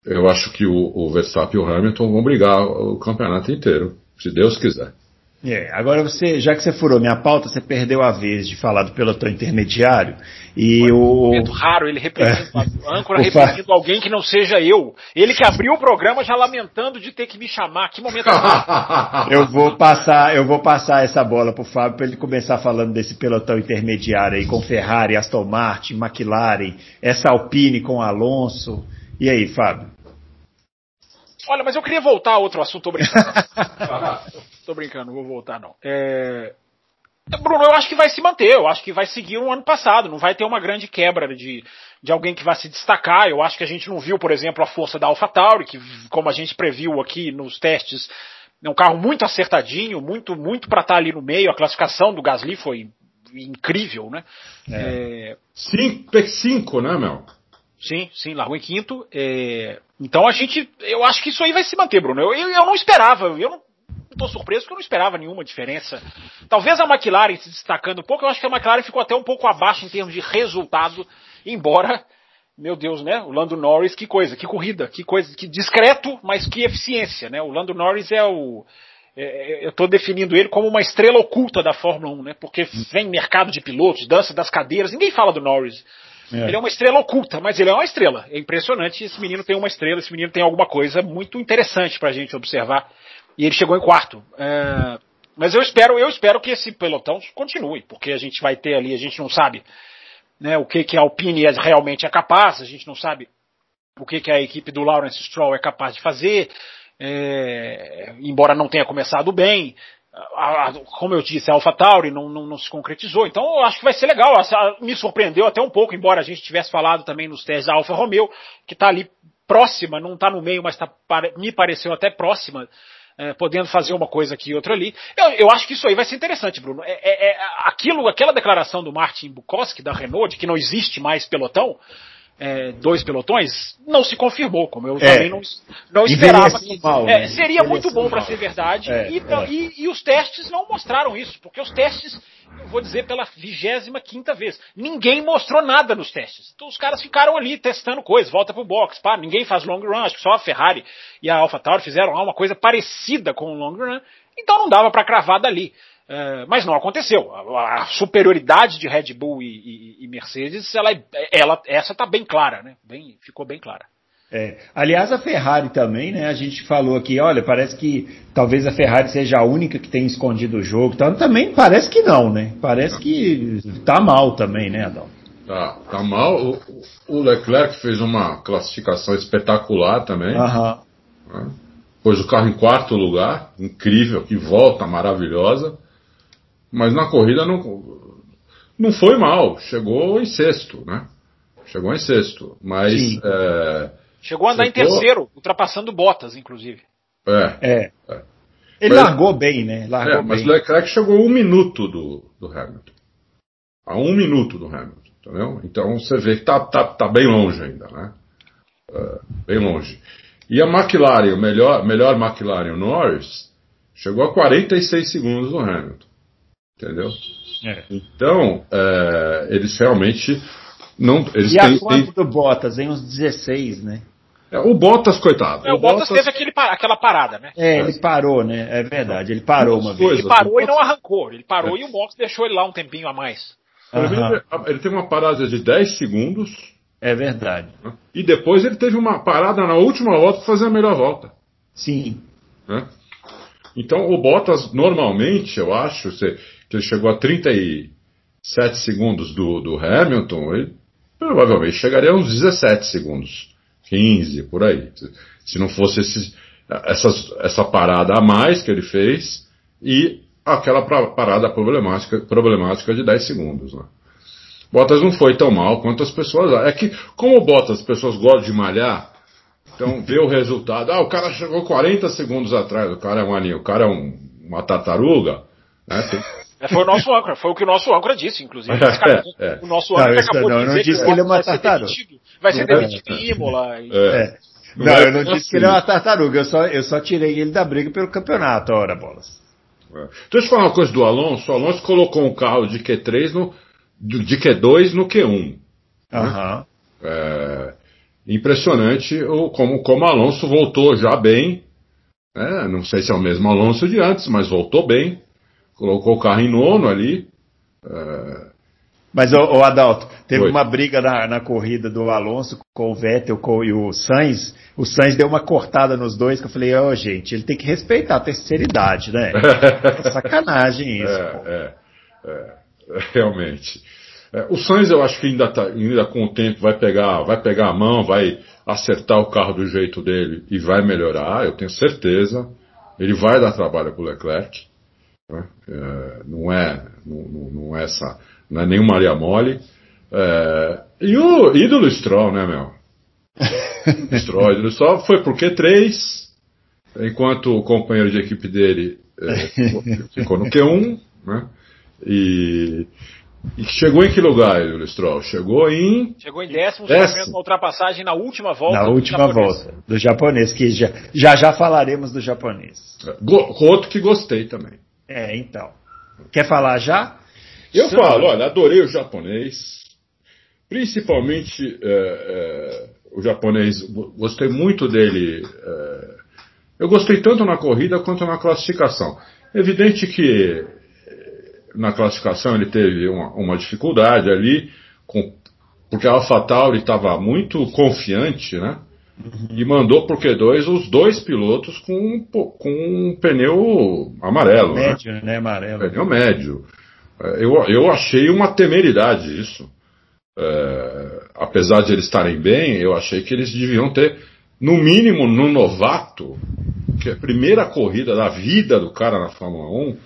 eu acho que o, o Verstappen e o Hamilton vão brigar o campeonato inteiro, se Deus quiser. É, agora você, já que você furou minha pauta, você perdeu a vez de falar do pelotão intermediário e Foi o. Muito raro ele representando, É. âncora O fa- representando alguém que não seja eu. Ele que abriu o programa já lamentando de ter que me chamar. Que momento Eu vou passar, eu vou passar essa bola pro Fábio para ele começar falando desse pelotão intermediário aí com Ferrari, Aston Martin, McLaren, essa Alpine com Alonso. E aí, Fábio? Olha, mas eu queria voltar a outro assunto, tô brincando. tô brincando, não vou voltar não. É... Bruno, eu acho que vai se manter, eu acho que vai seguir o ano passado, não vai ter uma grande quebra de, de alguém que vai se destacar. Eu acho que a gente não viu, por exemplo, a força da AlphaTauri, que como a gente previu aqui nos testes, é um carro muito acertadinho, muito muito para estar ali no meio. A classificação do Gasly foi incrível, né? É, Cinco, P5, né, Mel? Sim, sim, largou em quinto. É, Então a gente, eu acho que isso aí vai se manter, Bruno. Eu, eu, eu não esperava, eu não estou surpreso porque eu não esperava nenhuma diferença. Talvez a McLaren se destacando um pouco, eu acho que a McLaren ficou até um pouco abaixo em termos de resultado, embora, meu Deus, né? O Lando Norris, que coisa, que corrida, que coisa, que discreto, mas que eficiência, né? O Lando Norris é o. é, eu estou definindo ele como uma estrela oculta da Fórmula 1, né? Porque vem mercado de pilotos, dança das cadeiras, ninguém fala do Norris. É. Ele é uma estrela oculta, mas ele é uma estrela. É impressionante. Esse menino tem uma estrela, esse menino tem alguma coisa muito interessante pra gente observar. E ele chegou em quarto. É, mas eu espero, eu espero que esse pelotão continue, porque a gente vai ter ali, a gente não sabe né, o que, que a Alpine é- realmente é capaz, a gente não sabe o que, que a equipe do Lawrence Stroll é capaz de fazer, é, embora não tenha começado bem. A- a- como eu disse, a AlphaTauri não, não, não se concretizou, então eu acho que vai ser legal. Me surpreendeu até um pouco, embora a gente tivesse falado também nos testes da Alfa Romeo, que está ali próxima, não está no meio, mas tá, me pareceu até próxima, é, podendo fazer uma coisa aqui e outra ali. Eu, eu acho que isso aí vai ser interessante, Bruno. É, é- é aquilo, aquela declaração do Martin Bukowski, da Renault, de que não existe mais pelotão, é, dois pelotões, não se confirmou, como eu É. também não, não esperava. Que, mal, é, né? seria muito bom para ser verdade. É, e, é. e- e os testes não mostraram isso, porque os testes, eu vou dizer pela vigésima quinta vez, ninguém mostrou nada nos testes. Então os caras ficaram ali testando coisas, volta pro box, pá, ninguém faz long run, acho que só a Ferrari e a AlphaTauri fizeram lá uma coisa parecida com o long run, então não dava para cravar dali. É, mas não aconteceu. A, a superioridade de Red Bull e, e- e Mercedes, ela, é- ela, essa tá bem clara, né? Bem, ficou bem clara. É. Aliás, a Ferrari também, né? A gente falou aqui, olha, parece que talvez a Ferrari seja a única que tem escondido o jogo. Então, também parece que não, né? Parece que tá mal também, né, Adão? Tá, tá mal. O, o Leclerc fez uma classificação espetacular também. Aham. né? Pôs o carro em quarto lugar, incrível, que volta maravilhosa. Mas na corrida não, não foi mal, chegou em sexto, né? Chegou em sexto. Mas é, Chegou a andar em terceiro, ultrapassando Bottas, inclusive. é, É. É. Ele Mas- largou bem, né? Largou É, mas bem. o Leclerc chegou a um minuto do, do Hamilton. A um minuto do Hamilton, entendeu? Então você vê que tá, tá, tá bem longe ainda, né? É, bem longe. E a McLaren, o melhor, melhor McLaren, o Norris, chegou a 46 segundos do Hamilton. Entendeu? É. Então, é, eles realmente não. Eles E a têm, quanto têm- do Bottas? Em uns 16, né? é, o Bottas, coitado. É, o Bottas teve aquele, aquela parada, né? É, ele parou, né? É verdade, ele parou uma vez. Ele parou e não arrancou. Ele parou e o box deixou ele lá um tempinho a mais. Ele, Aham, ele teve uma parada de 10 segundos. É verdade. né? E depois ele teve uma parada na última volta para fazer a melhor volta. Sim. né? Então o Bottas normalmente, eu acho, que ele chegou a 37 segundos do, do Hamilton, ele provavelmente chegaria a uns 17 segundos, 15 por aí. Se- não fosse esses- essas- essa parada a mais que ele fez e aquela parada problemática, problemática de 10 segundos. Né? Bottas não foi tão mal quanto as pessoas. É que, como o Bottas, as pessoas gostam de malhar, então vê o resultado. Ah, o cara chegou 40 segundos atrás, o cara é um aninho, o cara é um- uma tartaruga. Né? Tem- foi o nosso âncora, foi o que o nosso âncora disse, inclusive. Cara- É, é. O nosso Não, âncora isso acabou não, de não dizer disse que ele é uma tartaruga. Vai ser Não, demitido em Imola. É. É. Não Não, é eu não disse assim. que ele é uma tartaruga, eu só, eu só tirei ele da briga pelo campeonato, ora bolas. É. Deixa eu falar uma coisa do Alonso. O Alonso colocou um carro de Q3 no. de Q2 no Q1. Aham. É, impressionante o, como, como o Alonso voltou já bem. né? Não sei se é o mesmo Alonso de antes, mas voltou bem. Colocou o carro em nono ali. É... Mas, o, o Adalto, teve Oi. uma briga na, na, corrida do Alonso com o Vettel com, e o Sainz. O Sainz deu uma cortada nos dois que eu falei, ó, oh, gente, ele tem que respeitar a terceira idade, né? é sacanagem isso. É, é, é, realmente. É, o Sainz eu acho que ainda, tá, ainda com o tempo vai pegar, vai pegar a mão, vai acertar o carro do jeito dele e vai melhorar, eu tenho certeza. Ele vai dar trabalho para o Leclerc. Né? É, não, é, não, não, é essa, não é nenhum Maria Mole. É, e o ídolo Stroll, né, meu? Stroll, ídolo Stroll foi por Q3, enquanto o companheiro de equipe dele é, ficou no Q1, né? E e chegou em que lugar, o Stroll? Chegou em. Chegou em décimo, décimo. uma ultrapassagem na última volta. Na última volta do japonês, que já, já já falaremos do japonês. Outro que gostei também. É, então. Quer falar já? Eu falo, olha, adorei o japonês. Principalmente é, é, o japonês, gostei muito dele. É, eu gostei tanto na corrida quanto na classificação. Evidente que na classificação ele teve uma, uma dificuldade ali, com, porque a AlphaTauri estava muito confiante, né? Uhum. E mandou por Q2 os dois pilotos com, com um pneu amarelo. Né? Médio, né? né? Amarelo. Pneu médio. É, eu, eu achei uma temeridade isso. É, apesar de eles estarem bem, eu achei que eles deviam ter, no mínimo no novato, que é a primeira corrida da vida do cara na Fórmula 1,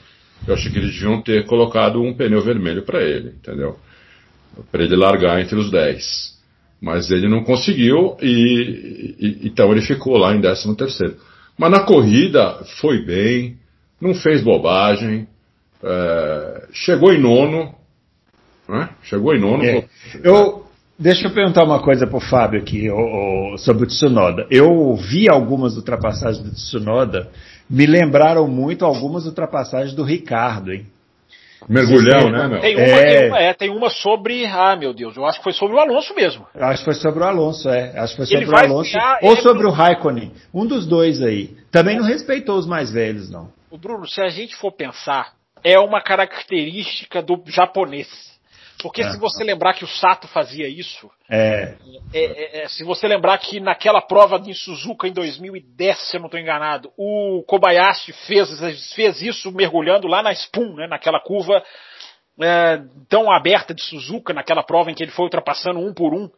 eu achei que eles deviam ter colocado um pneu vermelho para ele, entendeu? Para ele largar entre os 10. Mas ele não conseguiu e, e, então ele ficou lá em 13 terceiro. Mas na corrida foi bem, não fez bobagem, é, chegou em nono, né? Chegou em nono. É. Eu, Deixa eu perguntar uma coisa para o Fábio aqui o, o, sobre o Tsunoda. Eu vi algumas ultrapassagens do Tsunoda me lembraram muito algumas ultrapassagens do Ricardo, hein? Mergulhão, né, meu? Tem uma, é... Tem, uma, é, tem uma sobre. Ah, meu Deus, eu acho que foi sobre o Alonso mesmo. Eu acho que foi sobre o Alonso, é. Acho que foi sobre Ele o Alonso. Ou sobre o Raikkonen. Um dos dois aí. Também não respeitou os mais velhos, não. O Bruno, se a gente for pensar, é uma característica do japonês. Porque é. se você lembrar que o Sato fazia isso, é. É, é, é. se você lembrar que naquela prova de Suzuka em 2010, se eu não estou enganado, o Kobayashi fez, fez isso mergulhando lá na Spoon, né, naquela curva é, tão aberta de Suzuka, naquela prova em que ele foi ultrapassando um por um.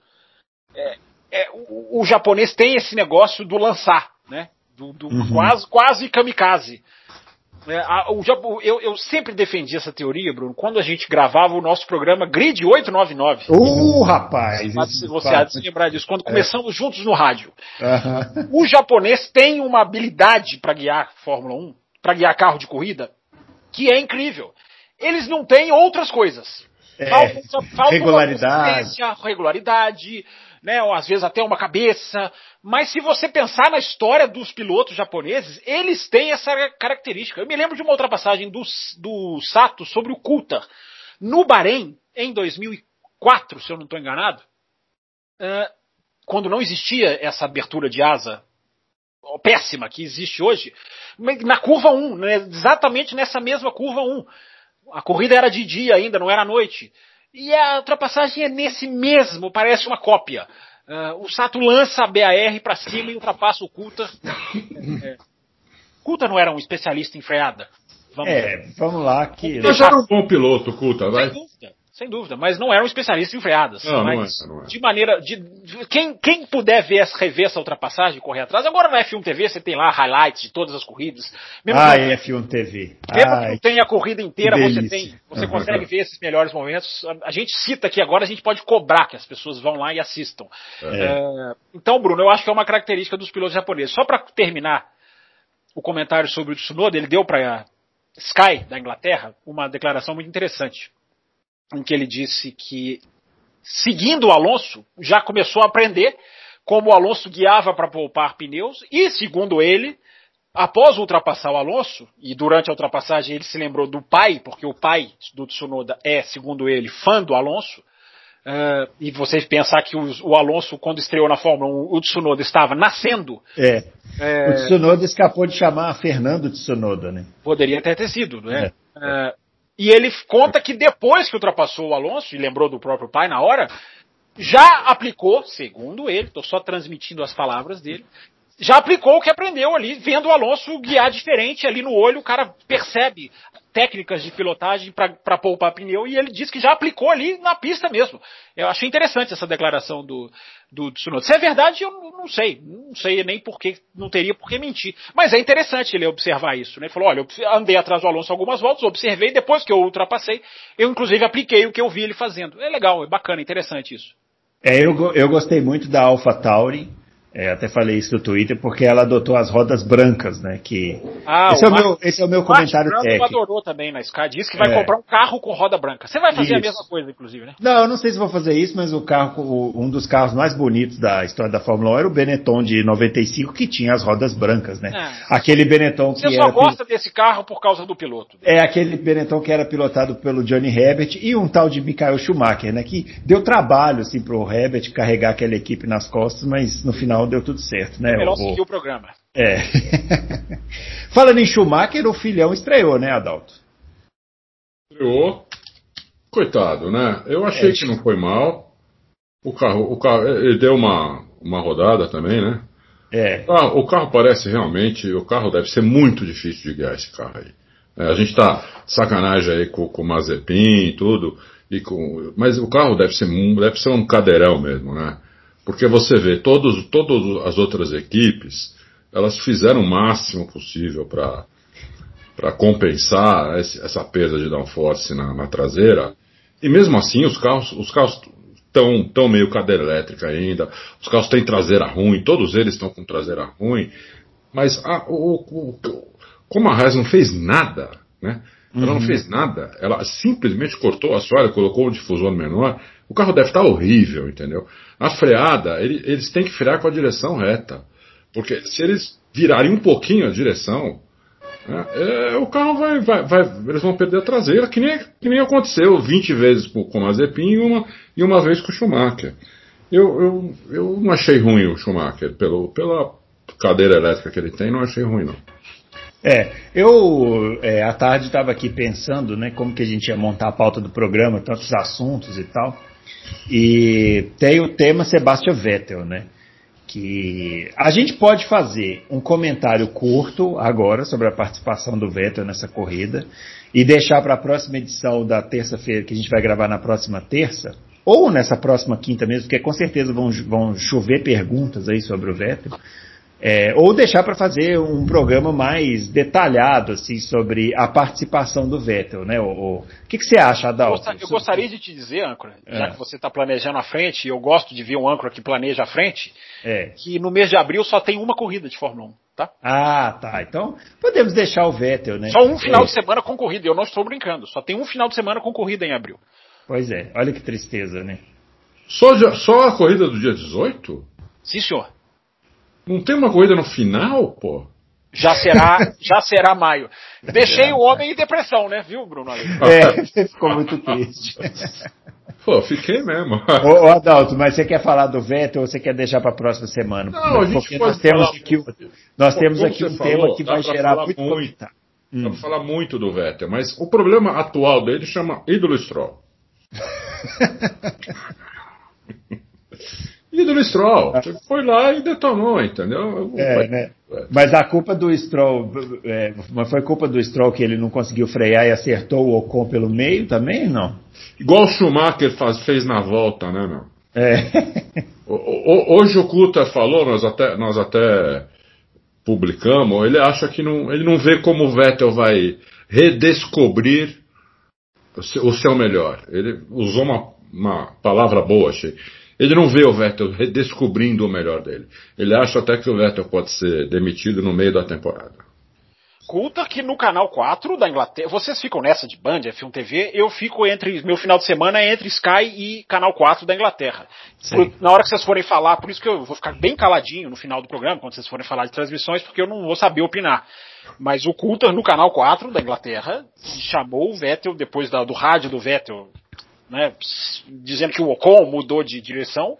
O, o, japonês tem esse negócio do lançar, né, do, do uhum. quase, quase kamikaze. É, eu, eu, sempre defendi essa teoria, Bruno, quando a gente gravava o nosso programa Grid 899. Uh, rapaz! Mas você há de se lembrar disso, quando é. começamos juntos no rádio. O japonês tem uma habilidade para guiar Fórmula 1, para guiar carro de corrida, que é incrível. Eles não têm outras coisas. É, falta, falta regularidade. regularidade, né, ou às vezes até uma cabeça. Mas se você pensar na história dos pilotos japoneses, eles têm essa característica. Eu me lembro de uma ultrapassagem do, do Sato sobre o Coulter no Bahrein, em 2004, se eu não estou enganado, uh, quando não existia essa abertura de asa péssima que existe hoje, na curva 1, né, exatamente nessa mesma curva 1. A corrida era de dia ainda, não era noite. E a ultrapassagem é nesse mesmo, parece uma cópia. Uh, o Sato lança a BAR para cima e ultrapassa o Kuta. É. Kuta não era um especialista em freada. Vamos é, vamos lá que. Mas era um bom piloto, Kuta, vai. Sem dúvida. Sem dúvida, mas não era um especialista em freadas. Não, mas não é, não é. de maneira. De, quem, quem puder ver, rever essa ultrapassagem e correr atrás, agora no F1 TV você tem lá highlights de todas as corridas. Mesmo ah, que, F1 TV. Mesmo Ai, que não tenha a corrida inteira, você tem. Você uhum. consegue ver esses melhores momentos. A, a, gente cita aqui agora, a gente pode cobrar que as pessoas vão lá e assistam. É. É, então, Bruno, eu acho que é uma característica dos pilotos japoneses. Só para terminar o comentário sobre o Tsunoda, ele deu para Sky da Inglaterra uma declaração muito interessante em que ele disse que, seguindo o Alonso, já começou a aprender como o Alonso guiava para poupar pneus e, segundo ele, após ultrapassar o Alonso, e durante a ultrapassagem ele se lembrou do pai, porque o pai do Tsunoda é, segundo ele, fã do Alonso, uh, e vocês pensar que o, o, Alonso, quando estreou na Fórmula 1, o Tsunoda estava nascendo. É. é. O Tsunoda escapou de chamar Fernando Tsunoda, né? Poderia até ter sido, né? É. Uh, e ele conta que depois que ultrapassou o Alonso, e lembrou do próprio pai na hora, já aplicou, segundo ele, estou só transmitindo as palavras dele, já aplicou o que aprendeu ali, vendo o Alonso guiar diferente ali no olho, o cara percebe técnicas de pilotagem para poupar pneu e ele diz que já aplicou ali na pista mesmo. Eu achei interessante essa declaração do, do Tsunoda. Se é verdade, eu não sei. Não sei nem por que, não teria por que mentir. Mas é interessante ele observar isso. Né? Ele falou, olha, eu andei atrás do Alonso algumas voltas, observei, depois que eu ultrapassei, eu inclusive apliquei o que eu vi ele fazendo. É legal, é bacana, interessante isso. É, eu, eu gostei muito da Alpha Tauri. É, até falei isso no Twitter porque ela adotou as rodas brancas, né? Que ah, esse, é o meu, esse é o meu comentário Branco técnico. adorou também na Sky, disse que vai é. comprar um carro com roda branca. Você vai fazer isso. a mesma coisa, inclusive, né? Não, eu não sei se vou fazer isso, mas o carro, um dos carros mais bonitos da história da Fórmula 1 era o Benetton de 95 que tinha as rodas brancas, né? É. Aquele Benetton que Você só gosta desse carro por causa do piloto. É aquele Benetton que era pilotado pelo Johnny Herbert e um tal de Michael Schumacher, né? Que deu trabalho assim pro Herbert carregar aquela equipe nas costas, mas no final deu tudo certo né? É melhor seguir o programa. É. Falando em Schumacher, o filhão estreou, né, Adalto? Estreou. Coitado, né? Eu achei é, que não foi mal. O carro, o carro, ele deu uma, uma rodada também, né? É. Ah, o carro parece realmente, o carro deve ser muito difícil de guiar esse carro aí. É, a gente tá sacanagem aí com, com o Mazepin e tudo, e com, mas o carro deve ser, deve ser um cadeirão mesmo, né? Porque você vê, todos, todas as outras equipes, elas fizeram o máximo possível para compensar esse, essa perda de downforce na, na traseira. E mesmo assim, os carros, os carros estão tão meio cadeira elétrica ainda, os carros têm traseira ruim, todos eles estão com traseira ruim, mas a, o, o, como a Haas não fez nada, né? Ela uhum. não fez nada, ela simplesmente cortou a assoalho, colocou um difusor menor, o carro deve estar horrível, entendeu? A freada, ele, eles têm que frear com a direção reta. Porque se eles virarem um pouquinho a direção, né, é, o carro vai, vai, vai, Eles vão perder a traseira, que nem, que nem aconteceu 20 vezes com o Mazepin e uma, e uma vez com o Schumacher. Eu, eu, eu não achei ruim o Schumacher, pelo, pela cadeira elétrica que ele tem, não achei ruim não. É, eu é, à tarde estava aqui pensando, né, como que a gente ia montar a pauta do programa, tantos assuntos e tal. E tem o tema Sebastian Vettel, né? Que a gente pode fazer um comentário curto agora sobre a participação do Vettel nessa corrida e deixar para a próxima edição da terça-feira, que a gente vai gravar na próxima terça, ou nessa próxima quinta mesmo, porque com certeza vão, vão chover perguntas aí sobre o Vettel. É, ou deixar para fazer um programa mais detalhado assim sobre a participação do Vettel, né? O, o que, que, você acha, Adalto? Eu gostaria de te dizer, âncora, é. já que você está planejando a frente, e eu gosto de ver um âncora que planeja a frente, é. que no mês de abril só tem uma corrida de Fórmula 1, tá? Ah, tá. Então podemos deixar o Vettel, né? Só um final é. de semana com corrida, eu não estou brincando. Só tem um final de semana com corrida em abril. Pois é, olha que tristeza, né? Só, só a corrida do dia 18? Sim, senhor. Não tem uma corrida no final, pô? Já será, já será maio. Deixei o homem em depressão, né, viu, Bruno? É, ficou muito triste. Pô, fiquei mesmo. Ô, ô, Adalto, mas você quer falar do Vettel ou você quer deixar para a próxima semana? Não, a gente Porque nós temos aqui, nós temos aqui um falou, tema que vai gerar muito. muito dá hum. para falar muito do Vettel, mas o problema atual dele chama ídolo Stroll. Ídolo Stroll. Ah. Foi lá e detonou, entendeu? É, né? Mas a culpa do Stroll, é, mas foi culpa do Stroll que ele não conseguiu frear e acertou o Ocon pelo meio também, não? Igual o Schumacher faz, fez na volta, né, não? É. Hoje o Kuta falou, nós até, nós até publicamos, ele acha que não, ele não vê como o Vettel vai redescobrir o seu melhor. Ele usou uma, uma palavra boa, achei ele não vê o Vettel redescobrindo o melhor dele. Ele acha até que o Vettel pode ser demitido no meio da temporada. Culta que no canal 4 da Inglaterra, vocês ficam nessa de Band, F1 TV, eu fico entre, meu final de semana é entre Sky e canal 4 da Inglaterra. Por, na hora que vocês forem falar, por isso que eu vou ficar bem caladinho no final do programa, quando vocês forem falar de transmissões, porque eu não vou saber opinar. Mas o Coulter no canal 4 da Inglaterra chamou o Vettel, depois da, do rádio do Vettel, né, dizendo que o Ocon mudou de direção.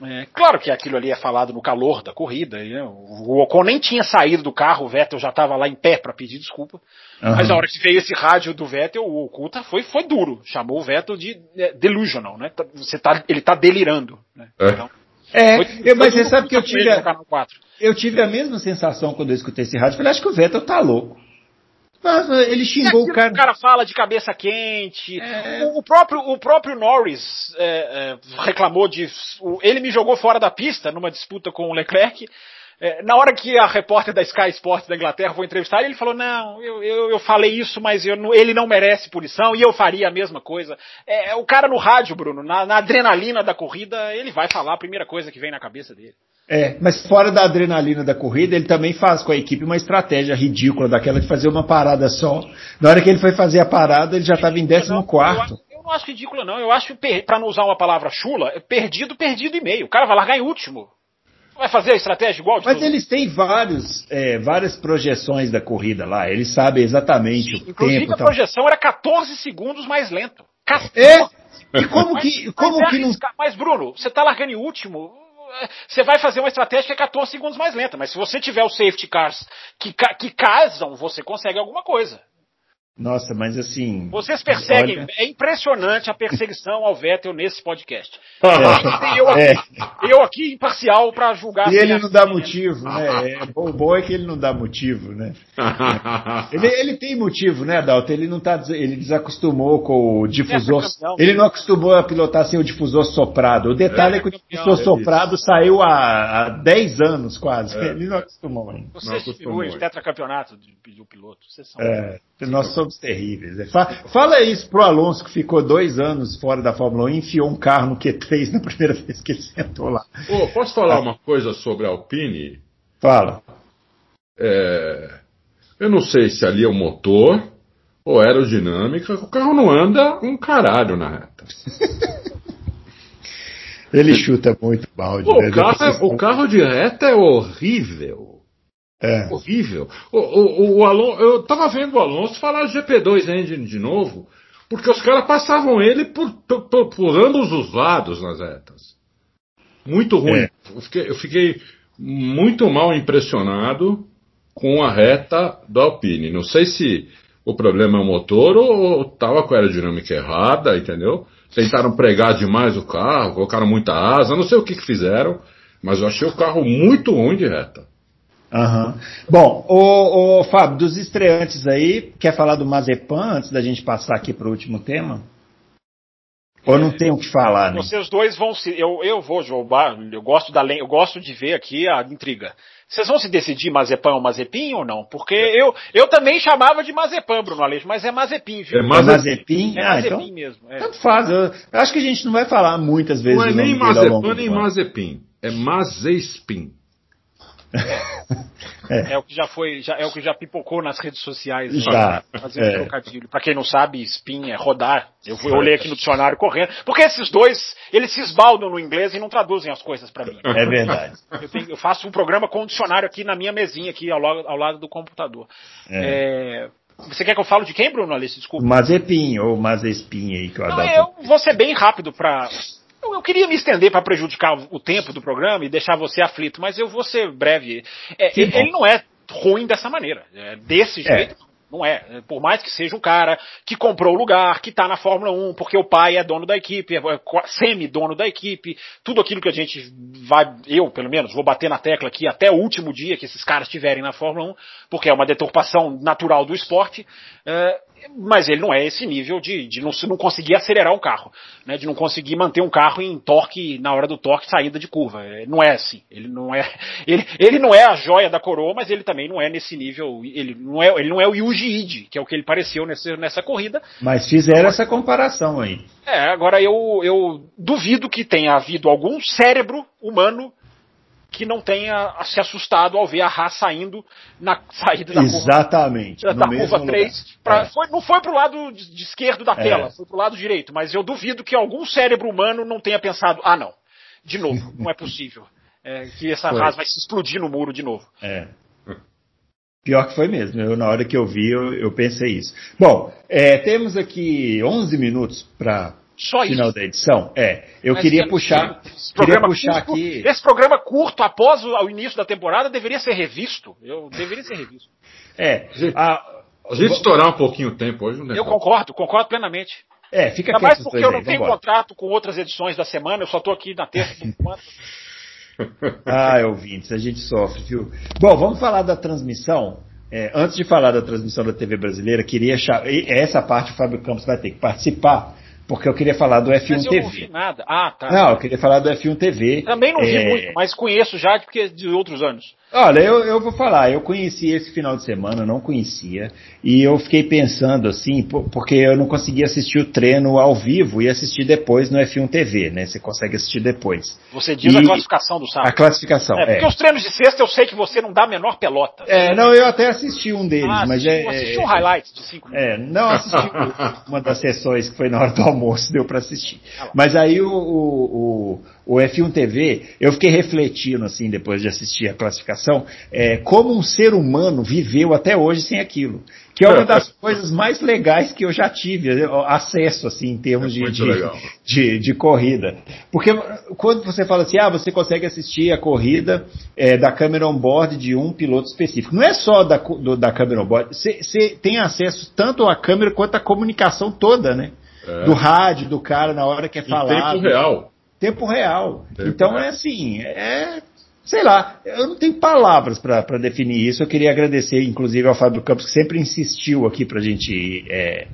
É, claro que aquilo ali é falado no calor da corrida. Né? O Ocon nem tinha saído do carro, o Vettel já estava lá em pé para pedir desculpa. Uhum. Mas na hora que veio esse rádio do Vettel, o Oculta foi, foi duro. Chamou o Vettel de é, delusional, né? Tá, você tá, ele está delirando. Né? É. Então, é, foi, eu, mas você sabe que eu tive, a, eu tive a mesma sensação quando eu escutei esse rádio. Eu falei, acho que o Vettel tá louco. Mas ele xingou o cara. O cara fala de cabeça quente. É. O, próprio, o próprio Norris é, é, reclamou de. Ele me jogou fora da pista numa disputa com o Leclerc. É, na hora que a repórter da Sky Sports da Inglaterra foi entrevistar, ele falou: Não, eu, eu, eu falei isso, mas eu, ele não merece punição e eu faria a mesma coisa. É, o cara no rádio, Bruno, na, na adrenalina da corrida, ele vai falar a primeira coisa que vem na cabeça dele. É, mas fora da adrenalina da corrida, ele também faz com a equipe uma estratégia ridícula daquela de fazer uma parada só. Na hora que ele foi fazer a parada, ele já estava em 14 quarto. Eu não acho ridículo, não. Eu acho, para não usar uma palavra chula, é perdido, perdido e meio. O cara vai largar em último. Vai fazer a estratégia igual? Mas eles têm vários, é, várias projeções da corrida lá. Eles sabem exatamente Sim, o inclusive tempo. Inclusive a projeção era 14 segundos mais lento. 14. É? E como que, como mas, que não... Mas Bruno, você está largando em último, você vai fazer uma estratégia que é 14 segundos mais lenta, mas se você tiver os safety cars que, que casam, você consegue alguma coisa. Nossa, mas assim. Vocês perseguem, olha... é impressionante a perseguição ao Vettel nesse podcast. É, eu, aqui, é. eu aqui imparcial para julgar. E ele não dá motivo, né? É, o bom é que ele não dá motivo, né? ele, ele tem motivo, né, Adalto? Ele não tá, ele desacostumou com o difusor. Ele não acostumou a pilotar sem o difusor soprado. O detalhe é, que o difusor soprado saiu há, há 10 anos quase. É. Ele não acostumou ainda. Vocês figuram de tetracampeonato do piloto. Vocês são. É, nós somos terríveis. Fala isso pro Alonso que ficou dois anos fora da Fórmula 1 e enfiou um carro no Q3 na primeira vez que ele sentou lá. Oh, posso falar ah. uma coisa sobre a Alpine? Fala. É, eu não sei se ali é o motor ou aerodinâmica. O carro não anda um caralho na reta. ele chuta muito balde. O, né? carro, é, o carro de reta é horrível. É. Horrível. O, o, o Alonso, eu tava vendo o Alonso falar GP2 Engine de novo, porque os caras passavam ele por, por, por, ambos os lados nas retas. Muito ruim. É. Eu, fiquei, eu, fiquei, muito mal impressionado com a reta da Alpine. Não sei se o problema é o motor ou tava com a aerodinâmica errada, entendeu? Tentaram pregar demais o carro, colocaram muita asa, não sei o que, que fizeram, mas eu achei o carro muito ruim de reta. Uhum. Bom, o, o, Fábio, dos estreantes aí, quer falar do Mazepan antes da gente passar aqui para o último tema? Ou não tem o que falar, né? Vocês dois vão se. Eu, eu vou, João eu gosto, da, eu gosto de ver aqui a intriga. Vocês vão se decidir Mazepan ou Mazepin ou não? Porque eu, eu também chamava de Mazepan, Bruno Aleixo, mas é Mazepin, viu? É Mazepin? É ah, então, mesmo. É. Tanto faz. Eu, eu, acho que a gente não vai falar muitas vezes. Não é nem Mazepan nem Mazepin. É Mazespin. É. é. o que já foi, já, é o que já pipocou nas redes sociais. Né? Já. Fazer é. trocadilho. Pra quem não sabe, spin é rodar. Eu, eu olhei aqui no dicionário correndo. Porque esses dois, eles se esbaldam no inglês e não traduzem as coisas para mim. É verdade. Eu, tenho, eu, faço um programa com um dicionário aqui na minha mesinha, aqui ao, ao lado do computador. É. é você quer que eu fale de quem, Bruno Alice? Desculpa. Mazepin, ou Mazespin aí que eu adoro. Eu vou ser bem rápido para eu, eu queria me estender para prejudicar o tempo do programa e deixar você aflito, mas eu vou ser breve. É, ele, ele, não é ruim dessa maneira. É, desse é. jeito, é. Não é. Por mais que seja um cara que comprou o lugar, que está na Fórmula 1, porque o pai é dono da equipe, é semi-dono da equipe, tudo aquilo que a gente vai, eu pelo menos, vou bater na tecla aqui até o último dia que esses caras estiverem na Fórmula 1, porque é uma deturpação natural do esporte. É, mas ele não é esse nível de, de não, não conseguir acelerar um carro, né, de não conseguir manter um carro em torque na hora do torque saída de curva. É, não é assim. Ele não é ele, ele não é a joia da coroa, mas ele também não é nesse nível. Ele não é ele não é o Yuji Ide, que é o que ele pareceu nessa, nessa corrida. Mas fizeram essa comparação aí. É, agora eu, eu duvido que tenha havido algum cérebro humano que não tenha se assustado ao ver a Haas saindo na saída da Exatamente, curva, da curva 3. Pra, é. foi, não foi para o lado de, de, esquerdo da é. tela, foi para o lado direito. Mas eu duvido que algum cérebro humano não tenha pensado, ah não, de novo, não é possível. É, que essa foi. Haas vai se explodir no muro de novo. É. Pior que foi mesmo. Eu, na hora que eu vi, eu, eu pensei isso. Bom, é, temos aqui 11 minutos para Só final isso? da edição? É. Eu Mas queria puxar, queria puxar curto, aqui. Esse programa curto após o, o, início da temporada deveria ser revisto. Eu deveria ser revisto. É. A, a gente estourar um pouquinho o tempo hoje, não é Eu concordo, concordo plenamente. É, fica Ainda mais porque eu não tenho contrato com outras edições da semana, eu só estou aqui na terça por enquanto. ah, ouvintes, a gente sofre, viu? Bom, vamos falar da transmissão. É, antes de falar da transmissão da TV brasileira, queria achar. Essa parte o Fábio Campos vai ter que participar, porque eu queria falar do F1 mas eu TV. Não vi nada. Ah, tá. Não, eu queria falar do F1 TV. Também não vi é... muito, mas conheço já porque de outros anos. Olha, eu, eu vou falar, eu conheci esse final de semana, não conhecia, e eu fiquei pensando assim, porque eu não conseguia assistir o treino ao vivo e assistir depois no F1 TV, né? Você consegue assistir depois. Você diz e a classificação do sábado. A classificação, é. Porque é. os treinos de sexta eu sei que você não dá a menor pelota. É, não, eu até assisti um deles, ah, mas é. assisti é, um highlight de cinco minutos. É, não assisti uma das sessões que foi na hora do almoço, deu para assistir. Ah, mas aí o, o, o, o F1 TV, eu fiquei refletindo assim, depois de assistir a classificação, é, como um ser humano viveu até hoje sem aquilo. Que é uma das coisas mais legais que eu já tive acesso, assim, em termos é de, de, de, de, corrida. Porque quando você fala assim, ah, você consegue assistir a corrida é, da câmera on-board de um piloto específico. Não é só da, do, da câmera on-board, você tem acesso tanto à câmera quanto à comunicação toda, né? É. Do rádio, do cara, na hora que é falado. Tempo real. Tempo real. Tempo então real. é assim, é sei lá, eu não tenho palavras para definir isso. Eu queria agradecer, inclusive, ao Fábio Campos, que sempre insistiu aqui para a gente é,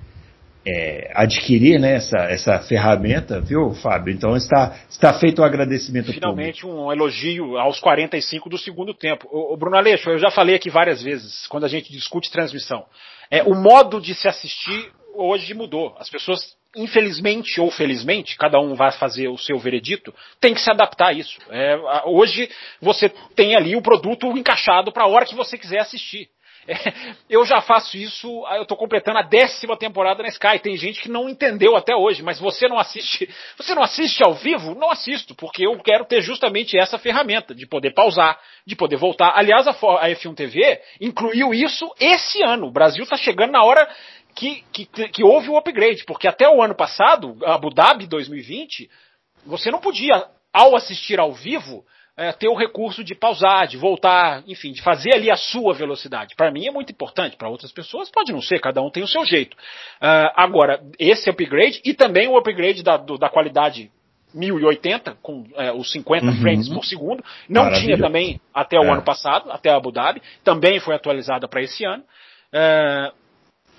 é, adquirir né, essa, essa ferramenta, viu, Fábio? Então está, está feito o um agradecimento Finalmente público. um elogio aos 45 do segundo tempo. O, o Bruno Aleixo, eu já falei aqui várias vezes, quando a gente discute transmissão. É, o modo de se assistir hoje mudou. As pessoas infelizmente ou felizmente, cada um vai fazer o seu veredito, tem que se adaptar a isso. É, hoje você tem ali o produto encaixado para a hora que você quiser assistir. É, eu já faço isso, eu estou completando a décima temporada na Sky. Tem gente que não entendeu até hoje, mas você não assiste, você não assiste ao vivo? Não assisto, porque eu quero ter justamente essa ferramenta de poder pausar, de poder voltar. Aliás, a F1 TV incluiu isso esse ano. O Brasil está chegando na hora que, que, que houve um upgrade, porque até o ano passado, Abu Dhabi 2020, você não podia, ao assistir ao vivo, é, ter o recurso de pausar, de voltar, enfim, de fazer ali a sua velocidade. Para mim é muito importante, para outras pessoas pode não ser, cada um tem o seu jeito. Uh, agora, esse upgrade e também o upgrade da, do, da qualidade 1080, com é, os 50 uhum. frames por segundo, não tinha também até o é. ano passado, até Abu Dhabi, também foi atualizada para esse ano. Uh,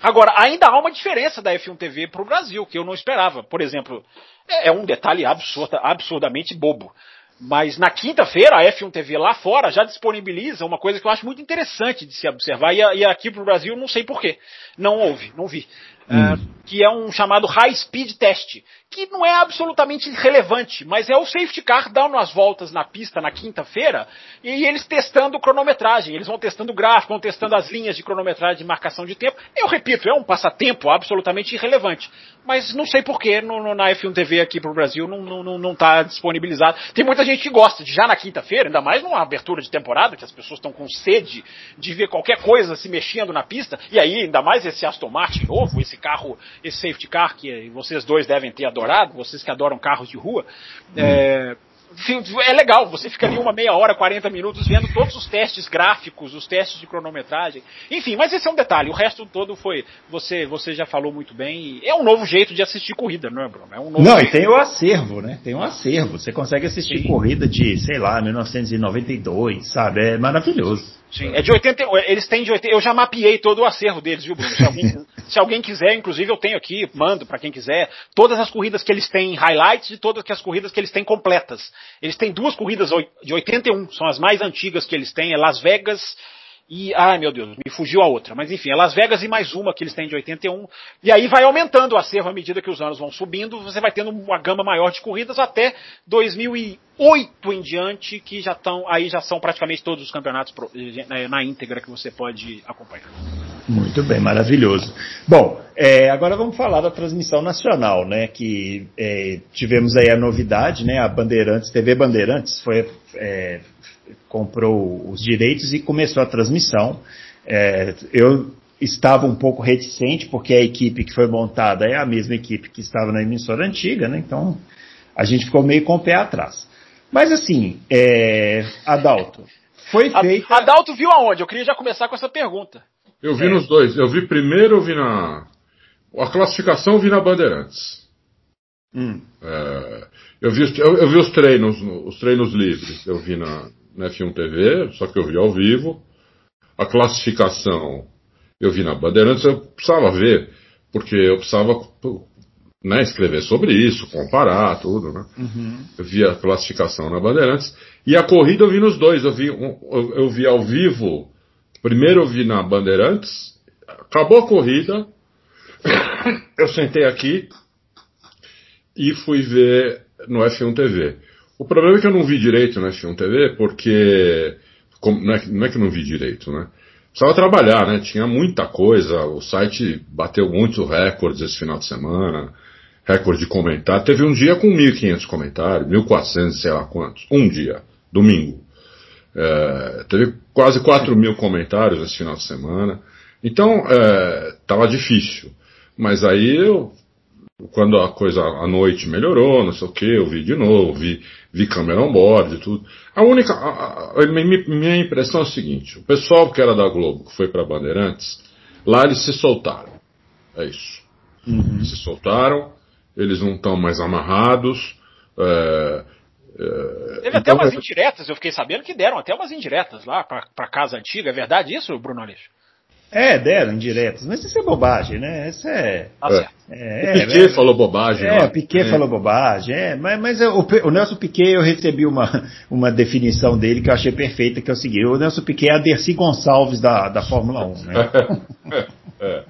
Agora, ainda há uma diferença da F1 TV para o Brasil, que eu não esperava. Por exemplo, é, é um detalhe absurda, absurdamente bobo. Mas na quinta-feira, a F1 TV lá fora já disponibiliza uma coisa que eu acho muito interessante de se observar, e, aqui para o Brasil não sei porquê. Não houve, não vi. Hum. Uh, que é um chamado High Speed Test, que não é absolutamente relevante, mas é o safety car dando as voltas na pista na quinta-feira e eles testando cronometragem, eles vão testando o gráfico, vão testando as linhas de cronometragem de marcação de tempo. Eu repito, é um passatempo absolutamente irrelevante, mas não sei porquê no, no, na F1 TV aqui para o Brasil não está não, não tá disponibilizado. Tem muita gente que gosta de já na quinta-feira, ainda mais numa abertura de temporada, que as pessoas estão com sede de ver qualquer coisa se mexendo na pista, e aí ainda mais esse Aston Martin novo, esse carro, esse safety car que vocês dois devem ter adorado, vocês que adoram carros de rua. Hum. É, é legal, você fica ali uma meia hora, 40 minutos vendo todos os testes gráficos, os testes de cronometragem. Enfim, mas esse é um detalhe. O resto todo foi. Você, você já falou muito bem. é um novo jeito de assistir corrida, não é, Bruno? É um não, jeito. e tem o acervo, né? Tem um acervo. Você consegue assistir Sim. corrida de, sei lá, 1992, sabe? É maravilhoso. Sim, é de 80, eles têm de 80, eu já mapeei todo o acervo deles, viu, Bruno? Se alguém, se alguém quiser, inclusive eu tenho aqui, mando para quem quiser, todas as corridas que eles têm highlights e todas as corridas que eles têm completas. Eles têm duas corridas de 81, são as mais antigas que eles têm, é Las Vegas e, ai meu Deus, me fugiu a outra. Mas enfim, é Las Vegas e mais uma que eles têm de 81. E aí vai aumentando o acervo à medida que os anos vão subindo. Você vai tendo uma gama maior de corridas até 2008 em diante, que já estão, aí já são praticamente todos os campeonatos eh, na íntegra que você pode acompanhar. Muito bem, maravilhoso. Bom, é, agora vamos falar da transmissão nacional, né? Que é, tivemos aí a novidade, né? A Bandeirantes, TV Bandeirantes, foi é, comprou os direitos e começou a transmissão. É, eu estava um pouco reticente, porque a equipe que foi montada é a mesma equipe que estava na emissora antiga, né? Então a gente ficou meio com o pé atrás. Mas assim, é, Adalto, foi feita. Adalto viu aonde? Eu queria já começar com essa pergunta. Eu vi é. nos dois. Eu vi primeiro, eu vi na. A classificação eu vi na Bandeirantes. Hum. É, eu, vi, eu, eu, vi os treinos, os treinos livres, eu vi na, na F1 TV, só que eu vi ao vivo. A classificação eu vi na Bandeirantes, eu precisava ver, porque eu precisava né, escrever sobre isso, comparar tudo, né? Uhum. Eu vi a classificação na Bandeirantes. E a corrida eu vi nos dois, eu vi, eu, eu vi ao vivo, primeiro eu vi na Bandeirantes, acabou a corrida, eu sentei aqui e fui ver no F1 TV. O problema é que eu não vi direito no F1 TV, porque. Não é, não é que não vi direito, né? precisava trabalhar, né? Tinha muita coisa. O site bateu muitos recordes esse final de semana. Recorde de comentário. Teve um dia com 1.500 comentários, 1.400, sei lá quantos. Um dia, domingo. É, teve quase 4 mil comentários esse final de semana. Então, estava é, difícil. Mas aí eu quando a coisa à noite melhorou, não sei o que, eu vi de novo, vi, vi câmera on-board e tudo. A única. A, a, minha impressão é o seguinte: o pessoal que era da Globo, que foi para Bandeirantes, lá eles se soltaram. É isso. Uhum. Se soltaram, eles não estão mais amarrados. É, é, Teve então, até umas indiretas, eu fiquei sabendo que deram até umas indiretas lá para casa antiga. É verdade isso, Bruno Aleixo? É, deram indiretas, mas isso é bobagem, né? Isso é. Tá é, é, o Piquet é, falou bobagem. É, o Piquet é. falou bobagem, é, mas, mas o, o, Nelson Piquet eu recebi uma, uma definição dele que eu achei perfeita, que é o seguinte: o Nelson Piquet é a Dercy Gonçalves da, da Fórmula 1, né? é,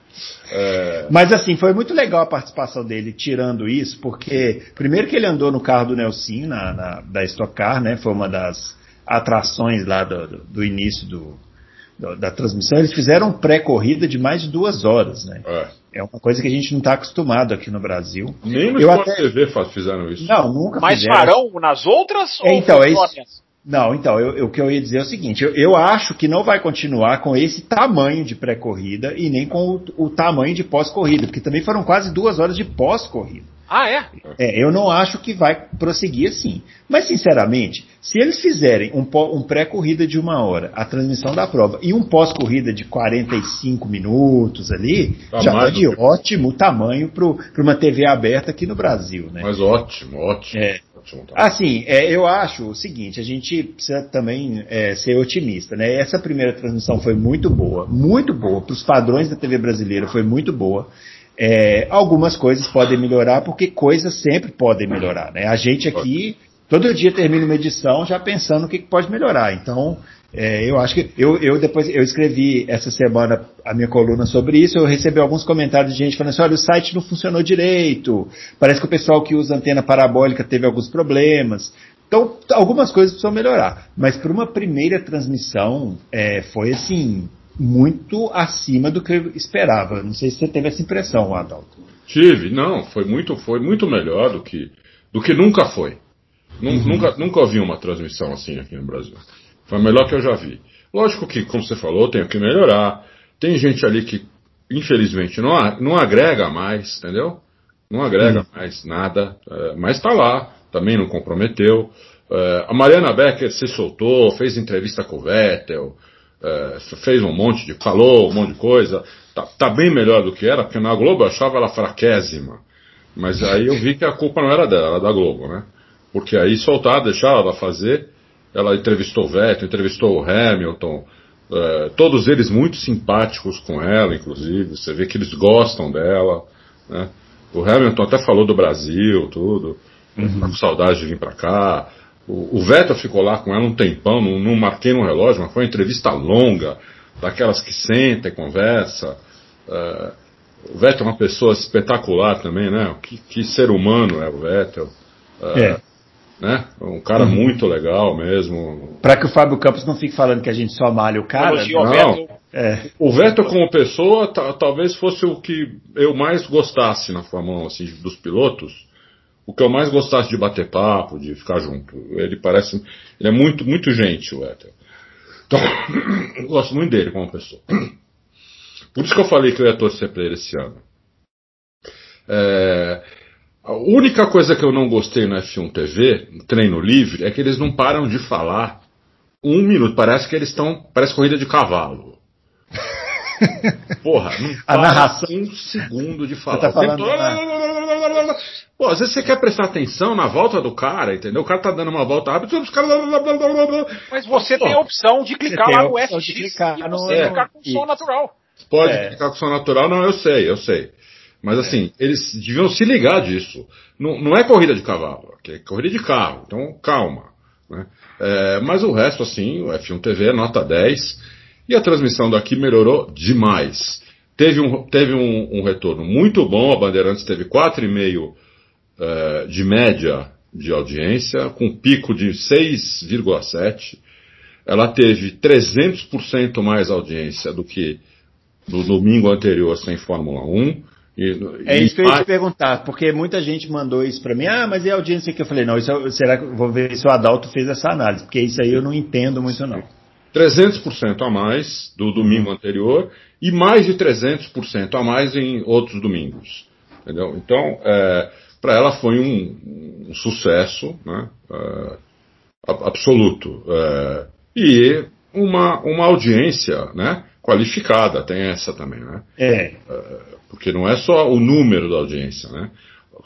é. Mas assim, foi muito legal a participação dele tirando isso, porque primeiro que ele andou no carro do Nelson, na, na da Stock Car, né? Foi uma das atrações lá do, do, do início do, da transmissão, eles fizeram pré-corrida de mais de duas horas, né? É. é uma coisa que a gente não está acostumado aqui no Brasil. Nem no Sport até... TV fizeram isso. Não, nunca Mas fizeram. farão nas outras é, então, é isso... Não, então, eu, eu, o que eu ia dizer é o seguinte, eu, eu acho que não vai continuar com esse tamanho de pré-corrida e nem com o, o tamanho de pós-corrida, porque também foram quase duas horas de pós-corrida. Ah, é? é? Eu não acho que vai prosseguir assim. Mas, sinceramente, se eles fizerem um, um pré-corrida de uma hora, a transmissão da prova, e um pós-corrida de 45 minutos ali, tá já está de que... ótimo tamanho para uma TV aberta aqui no Brasil. Né? Mas ótimo, ótimo. É. Assim, é, eu acho o seguinte, a gente precisa também é, ser otimista, né? Essa primeira transmissão foi muito boa, muito boa, para os padrões da TV brasileira foi muito boa. É, algumas coisas podem melhorar, porque coisas sempre podem melhorar. Né? A gente aqui, todo dia termina uma edição já pensando o que, que pode melhorar. Então, é, eu acho que eu, eu depois eu escrevi essa semana a minha coluna sobre isso. Eu recebi alguns comentários de gente falando assim: olha, o site não funcionou direito. Parece que o pessoal que usa antena parabólica teve alguns problemas. Então, algumas coisas precisam melhorar. Mas para uma primeira transmissão, é, foi assim muito acima do que eu esperava. Não sei se você teve essa impressão, Adalto. Tive, não, foi muito, foi muito melhor do que, do que nunca foi. Uhum. Nunca, nunca ouvi uma transmissão assim aqui no Brasil. Foi a melhor que eu já vi. Lógico que, como você falou, tem que melhorar. Tem gente ali que, infelizmente, não, não agrega mais, entendeu? Não agrega uhum. mais nada, é, mas está lá, também não comprometeu. É, a Mariana Becker se soltou, fez entrevista com o Vettel, é, fez um monte de. falou um monte de coisa. Tá, tá, bem melhor do que era, porque na Globo eu achava ela fraquésima. Mas aí eu vi que a culpa não era dela, era da Globo, né? Porque aí soltar, deixar ela fazer. Ela entrevistou o Vettel, entrevistou o Hamilton, é, todos eles muito simpáticos com ela, inclusive. Você vê que eles gostam dela. Né? O Hamilton até falou do Brasil, tudo. Uhum. Tá com saudade de vir para cá. O, o Vettel ficou lá com ela um tempão, não, não marquei no relógio, mas foi uma entrevista longa, daquelas que senta e conversa. Uh, o Vettel é uma pessoa espetacular também, né? Que, que ser humano é o Vettel. Uh, é. Né? Um cara uhum. muito legal mesmo. Para que o Fábio Campos não fique falando que a gente só malha o cara. Não, o Vettel, é. o Vettel como pessoa talvez fosse o que eu mais gostasse na Fórmula 1, assim, dos pilotos o que eu mais gostasse de bater papo, de ficar junto. Ele parece. Ele é muito, muito gente, o Ethel. Então, eu gosto muito dele como pessoa. Por isso que eu falei que eu ia torcer para ele esse ano. É, a única coisa que eu não gostei no F1 TV, no treino livre, é que eles não param de falar um minuto. Parece que eles estão. Parece corrida de cavalo. Porra, não A narração- um segundo de falar. tá O tempo falando, Pô, às vezes você quer prestar atenção na volta do cara, entendeu? O cara tá dando uma volta rápida, os caras. Mas você Pô, tem a opção de clicar tem lá a no opção FX de clicar e no- você é, clicar com som natural. Pode É. ficar com som natural, não, eu sei, eu sei. Mas assim, eles deviam se ligar disso. Não, não é corrida de cavalo, é corrida de carro, então calma. né? É, mas o resto, assim, o F1 TV é nota 10 e a transmissão daqui melhorou demais. Teve um, teve um, um retorno muito bom, a Bandeirantes teve 4,5 eh, de média de audiência, com pico de 6,7. Ela teve 300% mais audiência do que no domingo anterior sem Fórmula 1. E, É isso que eu ia te perguntar, porque muita gente mandou isso pra mim. Ah, mas e a audiência que eu falei? Não, isso eu- será que eu vou ver se o Adalto fez essa análise? Porque isso aí eu não entendo muito, não. 300% a mais do domingo anterior e mais de 300% a mais em outros domingos. Entendeu? Então, para ela foi um, um sucesso né, a- absoluto. É, e uma, uma audiência né, qualificada, tem essa também. Né? É, Porque não é só o número da audiência, né?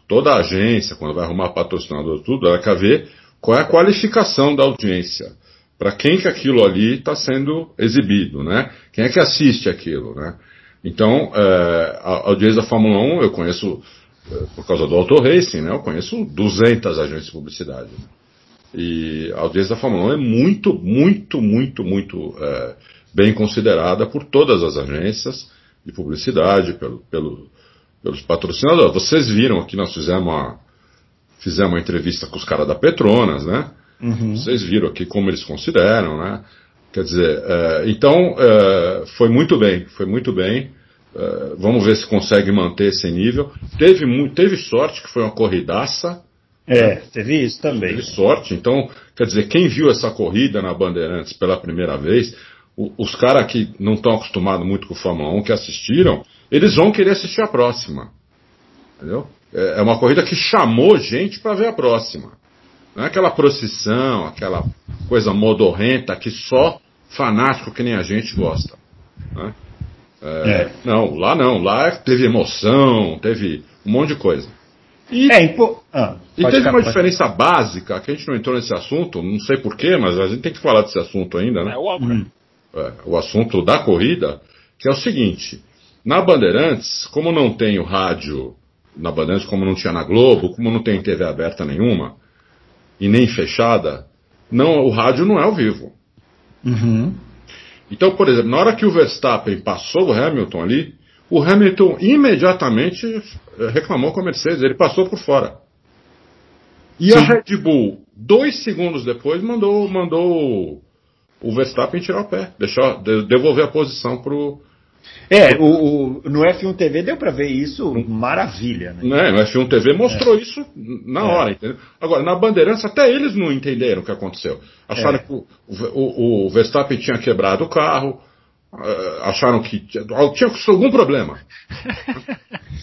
Toda agência, quando vai arrumar patrocinador tudo, ela quer ver qual é a qualificação da audiência. Para quem que aquilo ali está sendo exibido, né? Quem é que assiste aquilo, né? Então, a audiência da Fórmula 1 eu conheço, por causa do Auto Racing, né? Eu conheço 200 agências de publicidade. né? E a audiência da Fórmula 1 é muito, muito, muito, muito é, bem considerada por todas as agências de publicidade, pelo, pelo- pelos patrocinadores. Vocês viram aqui, nós fizemos uma, fizemos uma entrevista com os caras da Petronas, né? uhum. Vocês viram aqui como eles consideram, né? Quer dizer, é, então é, foi muito bem, foi muito bem. É, vamos ver se consegue manter esse nível. Teve, teve sorte que foi uma corridaça, é, teve isso também. Teve sorte. Então, quer dizer, quem viu essa corrida na Bandeirantes pela primeira vez, o- os caras que não estão acostumados muito com Fórmula 1, que assistiram, eles vão querer assistir a próxima. Entendeu? É é uma corrida que chamou gente para ver a próxima. Não é aquela procissão, aquela coisa modorrenta que só fanático que nem a gente gosta. né? É, É. Não, lá não. Lá teve emoção, teve um monte de coisa. E É, impo... ah, e teve ficar- uma diferença básica, que a gente não entrou nesse assunto, não sei porquê, mas a gente tem que falar desse assunto ainda, É né? o Hum. É, o assunto da corrida, que é o seguinte: na Bandeirantes, como não tem o rádio na Bandeirantes, como não tinha na Globo, como não tem TV aberta nenhuma, e nem fechada, não, o rádio não é ao vivo. Uhum. Então, por exemplo, na hora que o Verstappen passou o Hamilton ali, o Hamilton imediatamente eh, reclamou com a Mercedes, ele passou por fora. E a Sim. Red Bull, dois segundos depois, mandou, mandou o Verstappen tirar o pé, deixar, de- devolver a posição pro. É, o, o- no F1 TV deu pra ver isso maravilha, né? Né, no F1 TV mostrou isso na É. hora, entendeu? Agora, na Bandeirantes, até eles não entenderam o que aconteceu. Acharam É. que o, o- o Verstappen tinha quebrado o carro, eh, acharam que tinha, tinha algum problema.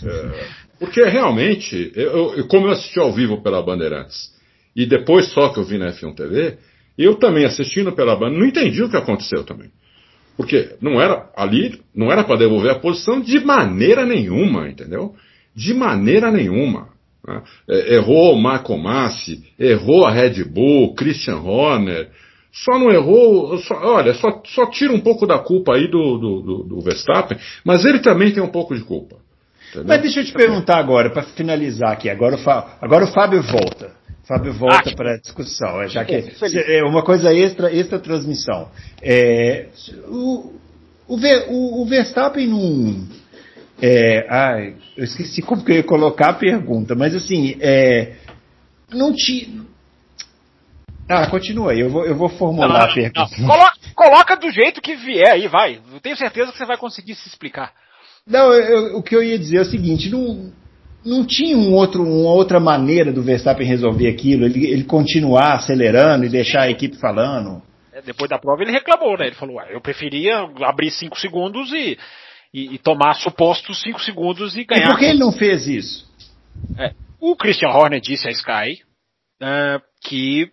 É, porque realmente, eu, eu- como eu assisti ao vivo pela Bandeirantes, e depois só que eu vi na F1 TV, eu também assistindo pela Bandeirantes, não entendi o que aconteceu também. Porque não era ali, não era para devolver a posição de maneira nenhuma, entendeu? De maneira nenhuma. né? É, errou o Marco Massi, errou a Red Bull, Christian Horner, só não errou, só- olha, só, só tira um pouco da culpa aí do, do, do- Verstappen, mas ele também tem um pouco de culpa. entendeu? Mas deixa eu te perguntar agora, para finalizar aqui. Agora o, Fá- agora o Fábio volta. Fábio volta para a discussão, é, já que é uma coisa extra, extra transmissão. É, o, o, o- o Verstappen não. É, ai, eu esqueci como que eu ia colocar a pergunta, mas assim, é, não tinha. Ah, continua aí, eu vou, eu vou formular a pergunta. Não, colo- coloca do jeito que vier aí, vai. Eu tenho certeza que você vai conseguir se explicar. Não, eu- o que eu ia dizer é o seguinte, não, não tinha um outro, uma outra maneira do Verstappen resolver aquilo, ele, ele continuar acelerando e deixar a equipe falando. É, Depois da prova ele reclamou, né? Ele falou, "Ué, eu preferia abrir cinco segundos e, e, e tomar supostos 5 segundos e ganhar. E por que ele não fez isso? É, o Christian Horner disse à Sky uh, que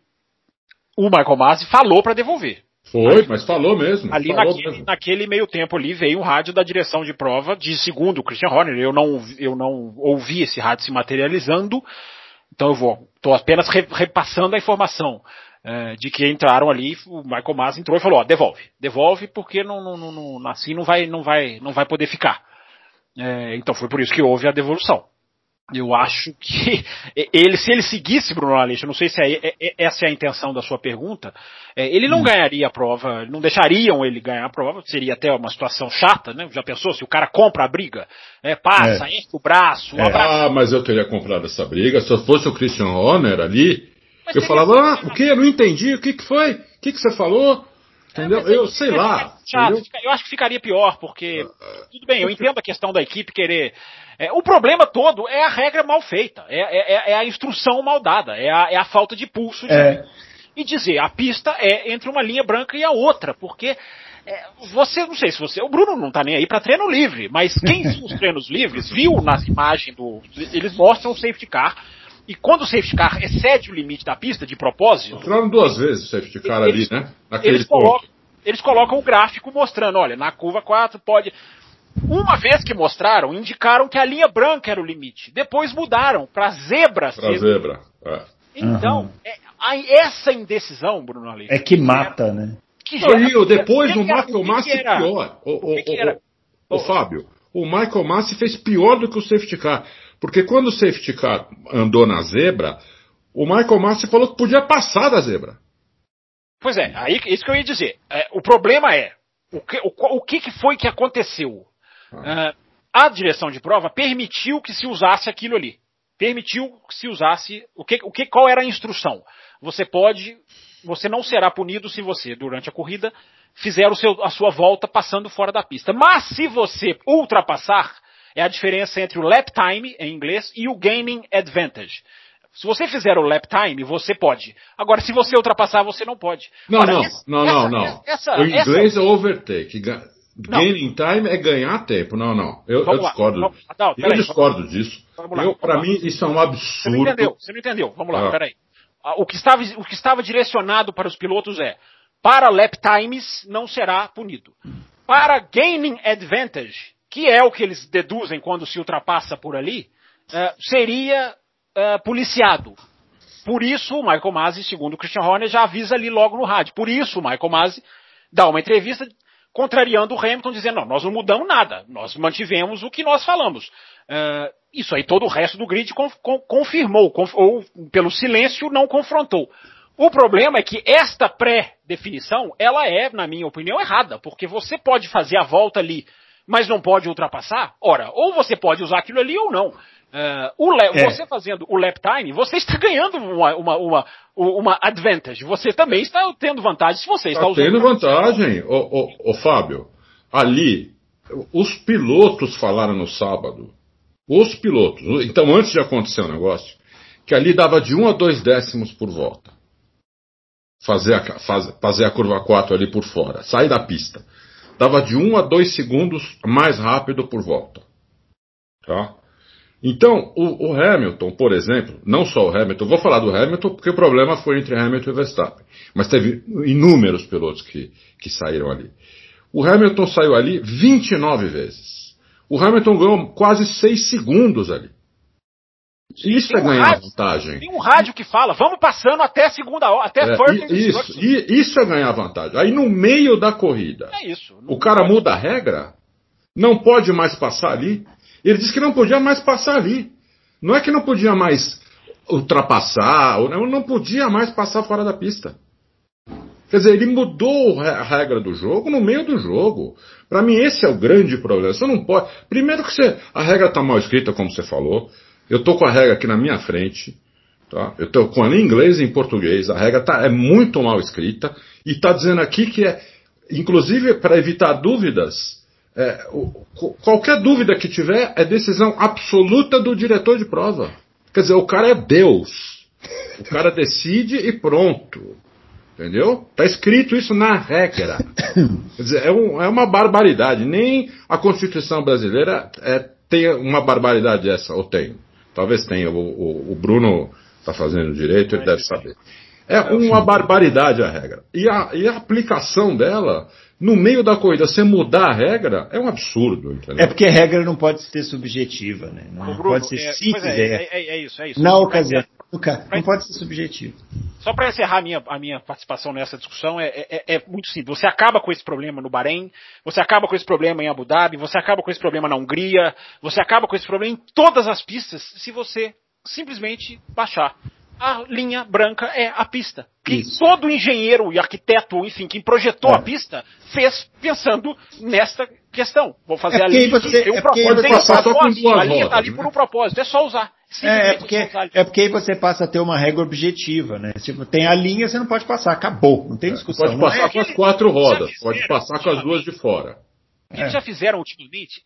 o Michael Masi falou para devolver. Foi, mas falou mesmo. Ali falou naquele, mesmo. naquele, meio tempo ali veio um rádio da direção de prova de segundo o Christian Horner. Eu não, eu não ouvi esse rádio se materializando, então eu vou, estou apenas re, repassando a informação uh, de que entraram ali. O Michael Masi entrou e falou: ó, devolve, devolve porque não, não, não, não, assim não vai, não vai, não vai poder ficar. É, então foi por isso que houve a devolução. Eu acho que ele, se ele seguisse Bruno Aleixo, não sei se é, é, é, essa é a intenção da sua pergunta, é, ele não hum. ganharia a prova, não deixariam ele ganhar a prova, seria até uma situação chata, né? Já pensou se o cara compra a briga, é, passa, enche o braço, um Ah, mas eu teria comprado essa briga, se eu fosse o Christian Horner ali, mas eu falava, ah, o que? Eu não entendi, o que, que foi? O que, que você falou? Entendeu? eu sei lá. Chato, eu acho que ficaria pior, porque. Tudo bem, eu entendo a questão da equipe querer. É, o problema todo é a regra mal feita, é, é, é a instrução mal dada, é a, é a falta de pulso. De, e dizer, a pista é entre uma linha branca e a outra, porque é, você, não sei se você, o Bruno não tá nem aí para treino livre, mas quem viu os treinos livres viu nas imagens do, eles mostram o safety car, e quando o safety car excede o limite da pista, de propósito. Mostraram duas vezes o safety car eles, ali, né? Naquele eles colocam, eles colocam o gráfico mostrando, olha, na curva 4 pode. Uma vez que mostraram, indicaram que a linha branca era o limite. Depois mudaram para zebra. Para zebra. É. Então, uhum. é, a, essa indecisão, Bruno Ali. É que mata, era, né? Que gera, depois que o Michael Massi pior. O, o, o, o, Fábio, o Michael Massi fez pior do que o safety car. Porque quando o safety car andou na zebra, o Michael Massi falou que podia passar da zebra. Pois é, aí isso que eu ia dizer. É, o problema é, o que, o, o que, foi que aconteceu? Ah. Uh, a direção de prova permitiu que se usasse aquilo ali. Permitiu que se usasse. O que, o que, qual era a instrução? Você pode. Você não será punido se você, durante a corrida, fizer o seu, a sua volta passando fora da pista. Mas se você ultrapassar, é a diferença entre o lap time, em inglês, e o gaining advantage. Se você fizer o lap time, você pode. Agora, se você ultrapassar, você não pode. Não, não, essa, não, não, não. Essa, o inglês é overtake. Gaining time é ganhar tempo. Não, não. Eu, eu discordo. Vamos, não, eu aí, discordo vamos, disso. Para mim, isso é um absurdo. Você não entendeu. Você não entendeu. Vamos lá, ah. peraí. Ah, o que, estava, o que estava direcionado para os pilotos é: para lap times não será punido. Para gaining advantage, que é o que eles deduzem quando se ultrapassa por ali, uh, seria uh, policiado. Por isso, o Michael Masi, segundo o Christian Horner, já avisa ali logo no rádio. Por isso, o Michael Masi dá uma entrevista contrariando o Hamilton, dizendo: não, nós não mudamos nada, nós mantivemos o que nós falamos. Uh, isso aí todo o resto do grid conf, con, confirmou, conf, ou pelo silêncio não confrontou. O problema é que esta pré-definição, ela é, na minha opinião, errada, porque você pode fazer a volta ali, mas não pode ultrapassar. Ora, ou você pode usar aquilo ali ou não. Uh, é. Você fazendo o lap time, você está ganhando uma, uma, uma, uma advantage. Você também está tendo vantagem se você está, está usando. Tendo vantagem, ô, ô, ô, Fábio. Ali, os pilotos falaram no sábado. Os pilotos. Então, antes de acontecer o negócio, que ali dava de 1 a 2 décimos por volta. Fazer a, faz, fazer a curva 4 ali por fora. Sair da pista. Dava de 1 a 2 segundos mais rápido por volta. Tá? Então, o, o, Hamilton, por exemplo, não só o Hamilton, vou falar do Hamilton porque o problema foi entre Hamilton e Verstappen, mas teve inúmeros pilotos que, que saíram ali. O Hamilton saiu ali 29 vezes. O Hamilton ganhou quase 6 segundos ali. Isso tem é um ganhar rádio, vantagem. Tem um rádio que fala, vamos passando até segunda hora, até é, Isso, e, isso é ganhar vantagem. Aí no meio da corrida, é isso, o cara pode. muda a regra, não pode mais passar ali. Ele disse que não podia mais passar ali. Não é que não podia mais ultrapassar, ou não, não podia mais passar fora da pista. Quer dizer, ele mudou a regra do jogo no meio do jogo. Para mim, esse é o grande problema. Você não pode. Primeiro que você, a regra está mal escrita, como você falou. Eu estou com a regra aqui na minha frente. Tá? Eu estou com ela em inglês e em português. A regra tá, é muito mal escrita. E está dizendo aqui que é, inclusive para evitar dúvidas, é, o, qualquer dúvida que tiver é decisão absoluta do diretor de prova. Quer dizer, o cara é Deus. O cara decide e pronto. Entendeu? Está escrito isso na regra. Quer dizer, é, um, é, uma barbaridade. Nem a Constituição brasileira é, tem uma barbaridade essa, ou tem. Talvez tenha. O, o, o Bruno está fazendo direito, ele deve saber. É uma barbaridade a regra. E a, e a aplicação dela no meio da corrida, você mudar a regra é um absurdo, entendeu? É porque a regra não pode ser subjetiva, né? Não Bruno, pode ser é, se é, quiser. É, é, é, isso, é isso. Na ocasião. Não pode ser subjetivo. Só para encerrar a minha, a minha participação nessa discussão, é, é, é, muito simples. Você acaba com esse problema no Bahrein, você acaba com esse problema em Abu Dhabi, você acaba com esse problema na Hungria, você acaba com esse problema em todas as pistas se você simplesmente baixar a linha branca é a pista. Que Isso. todo engenheiro e arquiteto, enfim, quem projetou é. a pista, fez pensando nesta questão. Vou fazer é a linha. Você, um é propósito, tem um propósito. A linha está ali por um propósito, é só usar. É, é, porque, é porque aí você passa a ter uma regra objetiva, né? Tipo, tem a linha, você não pode passar, acabou, não tem é, discussão. Pode passar é com as quatro rodas, pode passar com as duas de fora. Eles já fizeram ultimamente,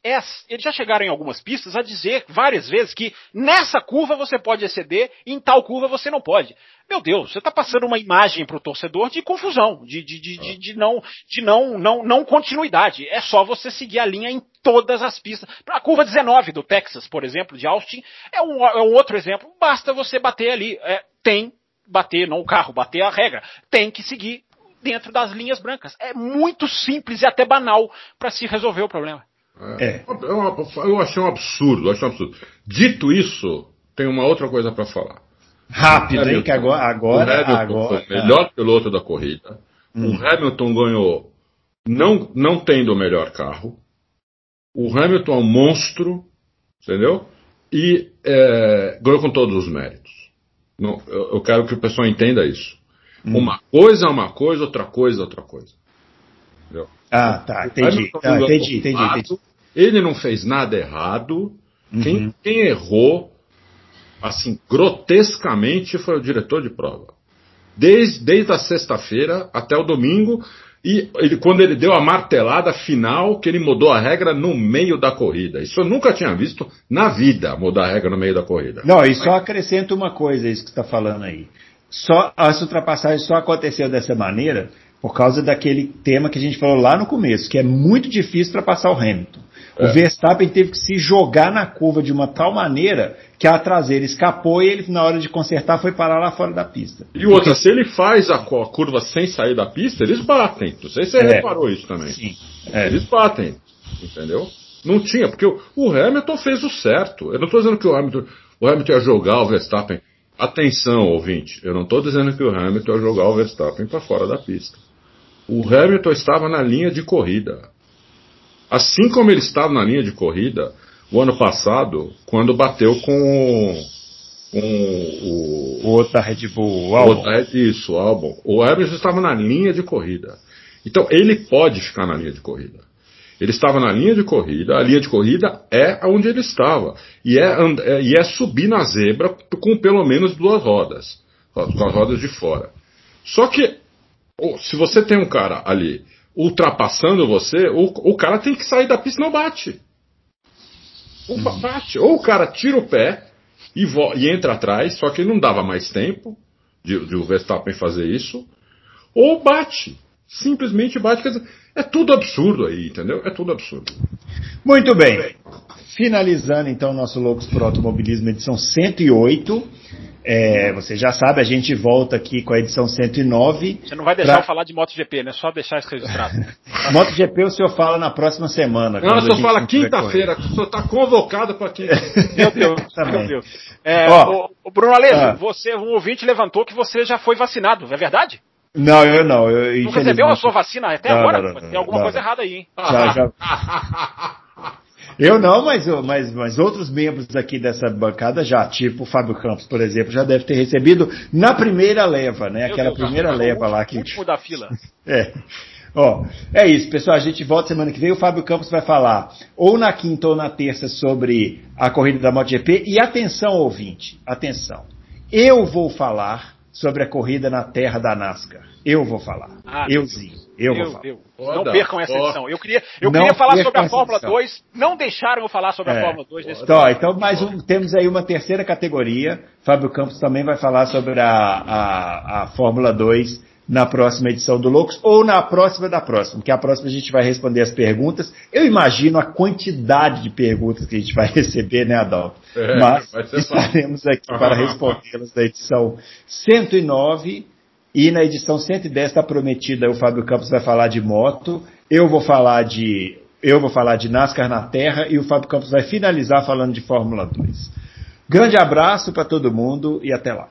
eles já chegaram em algumas pistas a dizer várias vezes que nessa curva você pode exceder e em tal curva você não pode. Meu Deus, você está passando uma imagem para o torcedor de confusão, de, de, de, de, de, não, de não, não, não continuidade. É só você seguir a linha em todas as pistas. A curva 19 do Texas, por exemplo, de Austin, é um, é um outro exemplo. Basta você bater ali. É, tem bater, não o carro, bater a regra. Tem que seguir dentro das linhas brancas. É muito simples e até banal para se resolver o problema. É. é. Eu achei um absurdo, achei um absurdo. Dito isso, tem uma outra coisa para falar. Rápido, Hamilton, hein? Que agora. agora, o agora foi o melhor piloto da corrida. Hum. O Hamilton ganhou não, não tendo o melhor carro. O Hamilton é um monstro, entendeu? E é, ganhou com todos os méritos. Não, eu, eu quero que o pessoal entenda isso. Hum. Uma coisa é uma coisa, outra coisa é outra coisa. Entendeu? Ah, tá, entendi. Ah, entendi, entendi, entendi, Ele não fez nada errado. Uhum. Quem, quem errou, assim, grotescamente, foi o diretor de prova. Desde, desde a sexta-feira até o domingo, e ele, quando ele deu a martelada final, que ele mudou a regra no meio da corrida. Isso eu nunca tinha visto na vida, mudar a regra no meio da corrida. Não, e só acrescento uma coisa, isso que você está falando aí só essa ultrapassagem só aconteceu dessa maneira por causa daquele tema que a gente falou lá no começo, que é muito difícil ultrapassar o Hamilton. É. O Verstappen teve que se jogar na curva de uma tal maneira que a traseira escapou e ele, na hora de consertar, foi parar lá fora da pista. E outra, Porque... se ele faz a curva sem sair da pista, eles batem. Não sei se você é. reparou isso também. Sim. É. Eles batem. Entendeu? Não tinha, porque o Hamilton fez o certo. Eu não estou dizendo que o Hamilton, o Hamilton ia jogar o Verstappen Atenção, ouvinte, eu não estou dizendo que o Hamilton ia jogar o Verstappen para fora da pista. O Hamilton estava na linha de corrida. Assim como ele estava na linha de corrida o ano passado, quando bateu com, com o, o outro da Red Bull, o Albon. isso, o Albon. O Hamilton estava na linha de corrida. Então ele pode ficar na linha de corrida. Ele estava na linha de corrida, a linha de corrida é onde ele estava. E é, é, e é subir na zebra com pelo menos duas rodas, com as rodas de fora. Só que, se você tem um cara ali ultrapassando você, o, o cara tem que sair da pista e não bate. Ou bate. Ou o cara tira o pé e, e entra atrás, só que não dava mais tempo de, de o Verstappen fazer isso, ou bate. Simplesmente bate. Quer dizer, é tudo absurdo aí, entendeu? É tudo absurdo. Muito bem. Finalizando então nosso Loucos por Automobilismo, edição 108. É, você já sabe, a gente volta aqui com a edição 109. Você não vai deixar pra... eu falar de MotoGP, né? Só deixar isso registrado. MotoGP o senhor fala na próxima semana. Não, o senhor fala quinta-feira, o senhor está convocado para quinta Meu Deus, meu Deus. É, Ó, o, o Bruno Alejo, ah. você, um ouvinte levantou que você já foi vacinado, é verdade? Não, eu não. Eu, não recebeu a sua vacina até não, agora? Não, não, tem alguma coisa errada aí, hein? Já, já. Eu não, mas, mas, mas outros membros aqui dessa bancada já, tipo o Fábio Campos, por exemplo, já deve ter recebido na primeira leva, né? Aquela Deus, primeira leva lá que. último da fila. É. Ó, é isso, pessoal. A gente volta semana que vem. O Fábio Campos vai falar ou na quinta ou na terça sobre a corrida da MotoGP. E atenção, ouvinte, atenção. Eu vou falar sobre a corrida na terra da NASCAR. Eu vou falar. Ah, Euzinho. Eu, vou falar. Eu. Não percam essa edição. Eu queria, eu queria falar sobre a Fórmula 2. Não deixaram eu falar sobre é. a Fórmula 2 nesse então, então, mais um, temos aí uma terceira categoria. Fábio Campos também vai falar sobre a, a, a Fórmula 2 na próxima edição do Loucos ou na próxima da próxima, que a próxima a gente vai responder as perguntas. Eu imagino a quantidade de perguntas que a gente vai receber, né, Adalto? É, Mas estaremos aqui para respondê-las na edição 109 e na edição 110 está prometida o Fábio Campos vai falar de moto, eu vou falar de eu vou falar de NASCAR na Terra e o Fábio Campos vai finalizar falando de Fórmula 2. Grande abraço para todo mundo e até lá.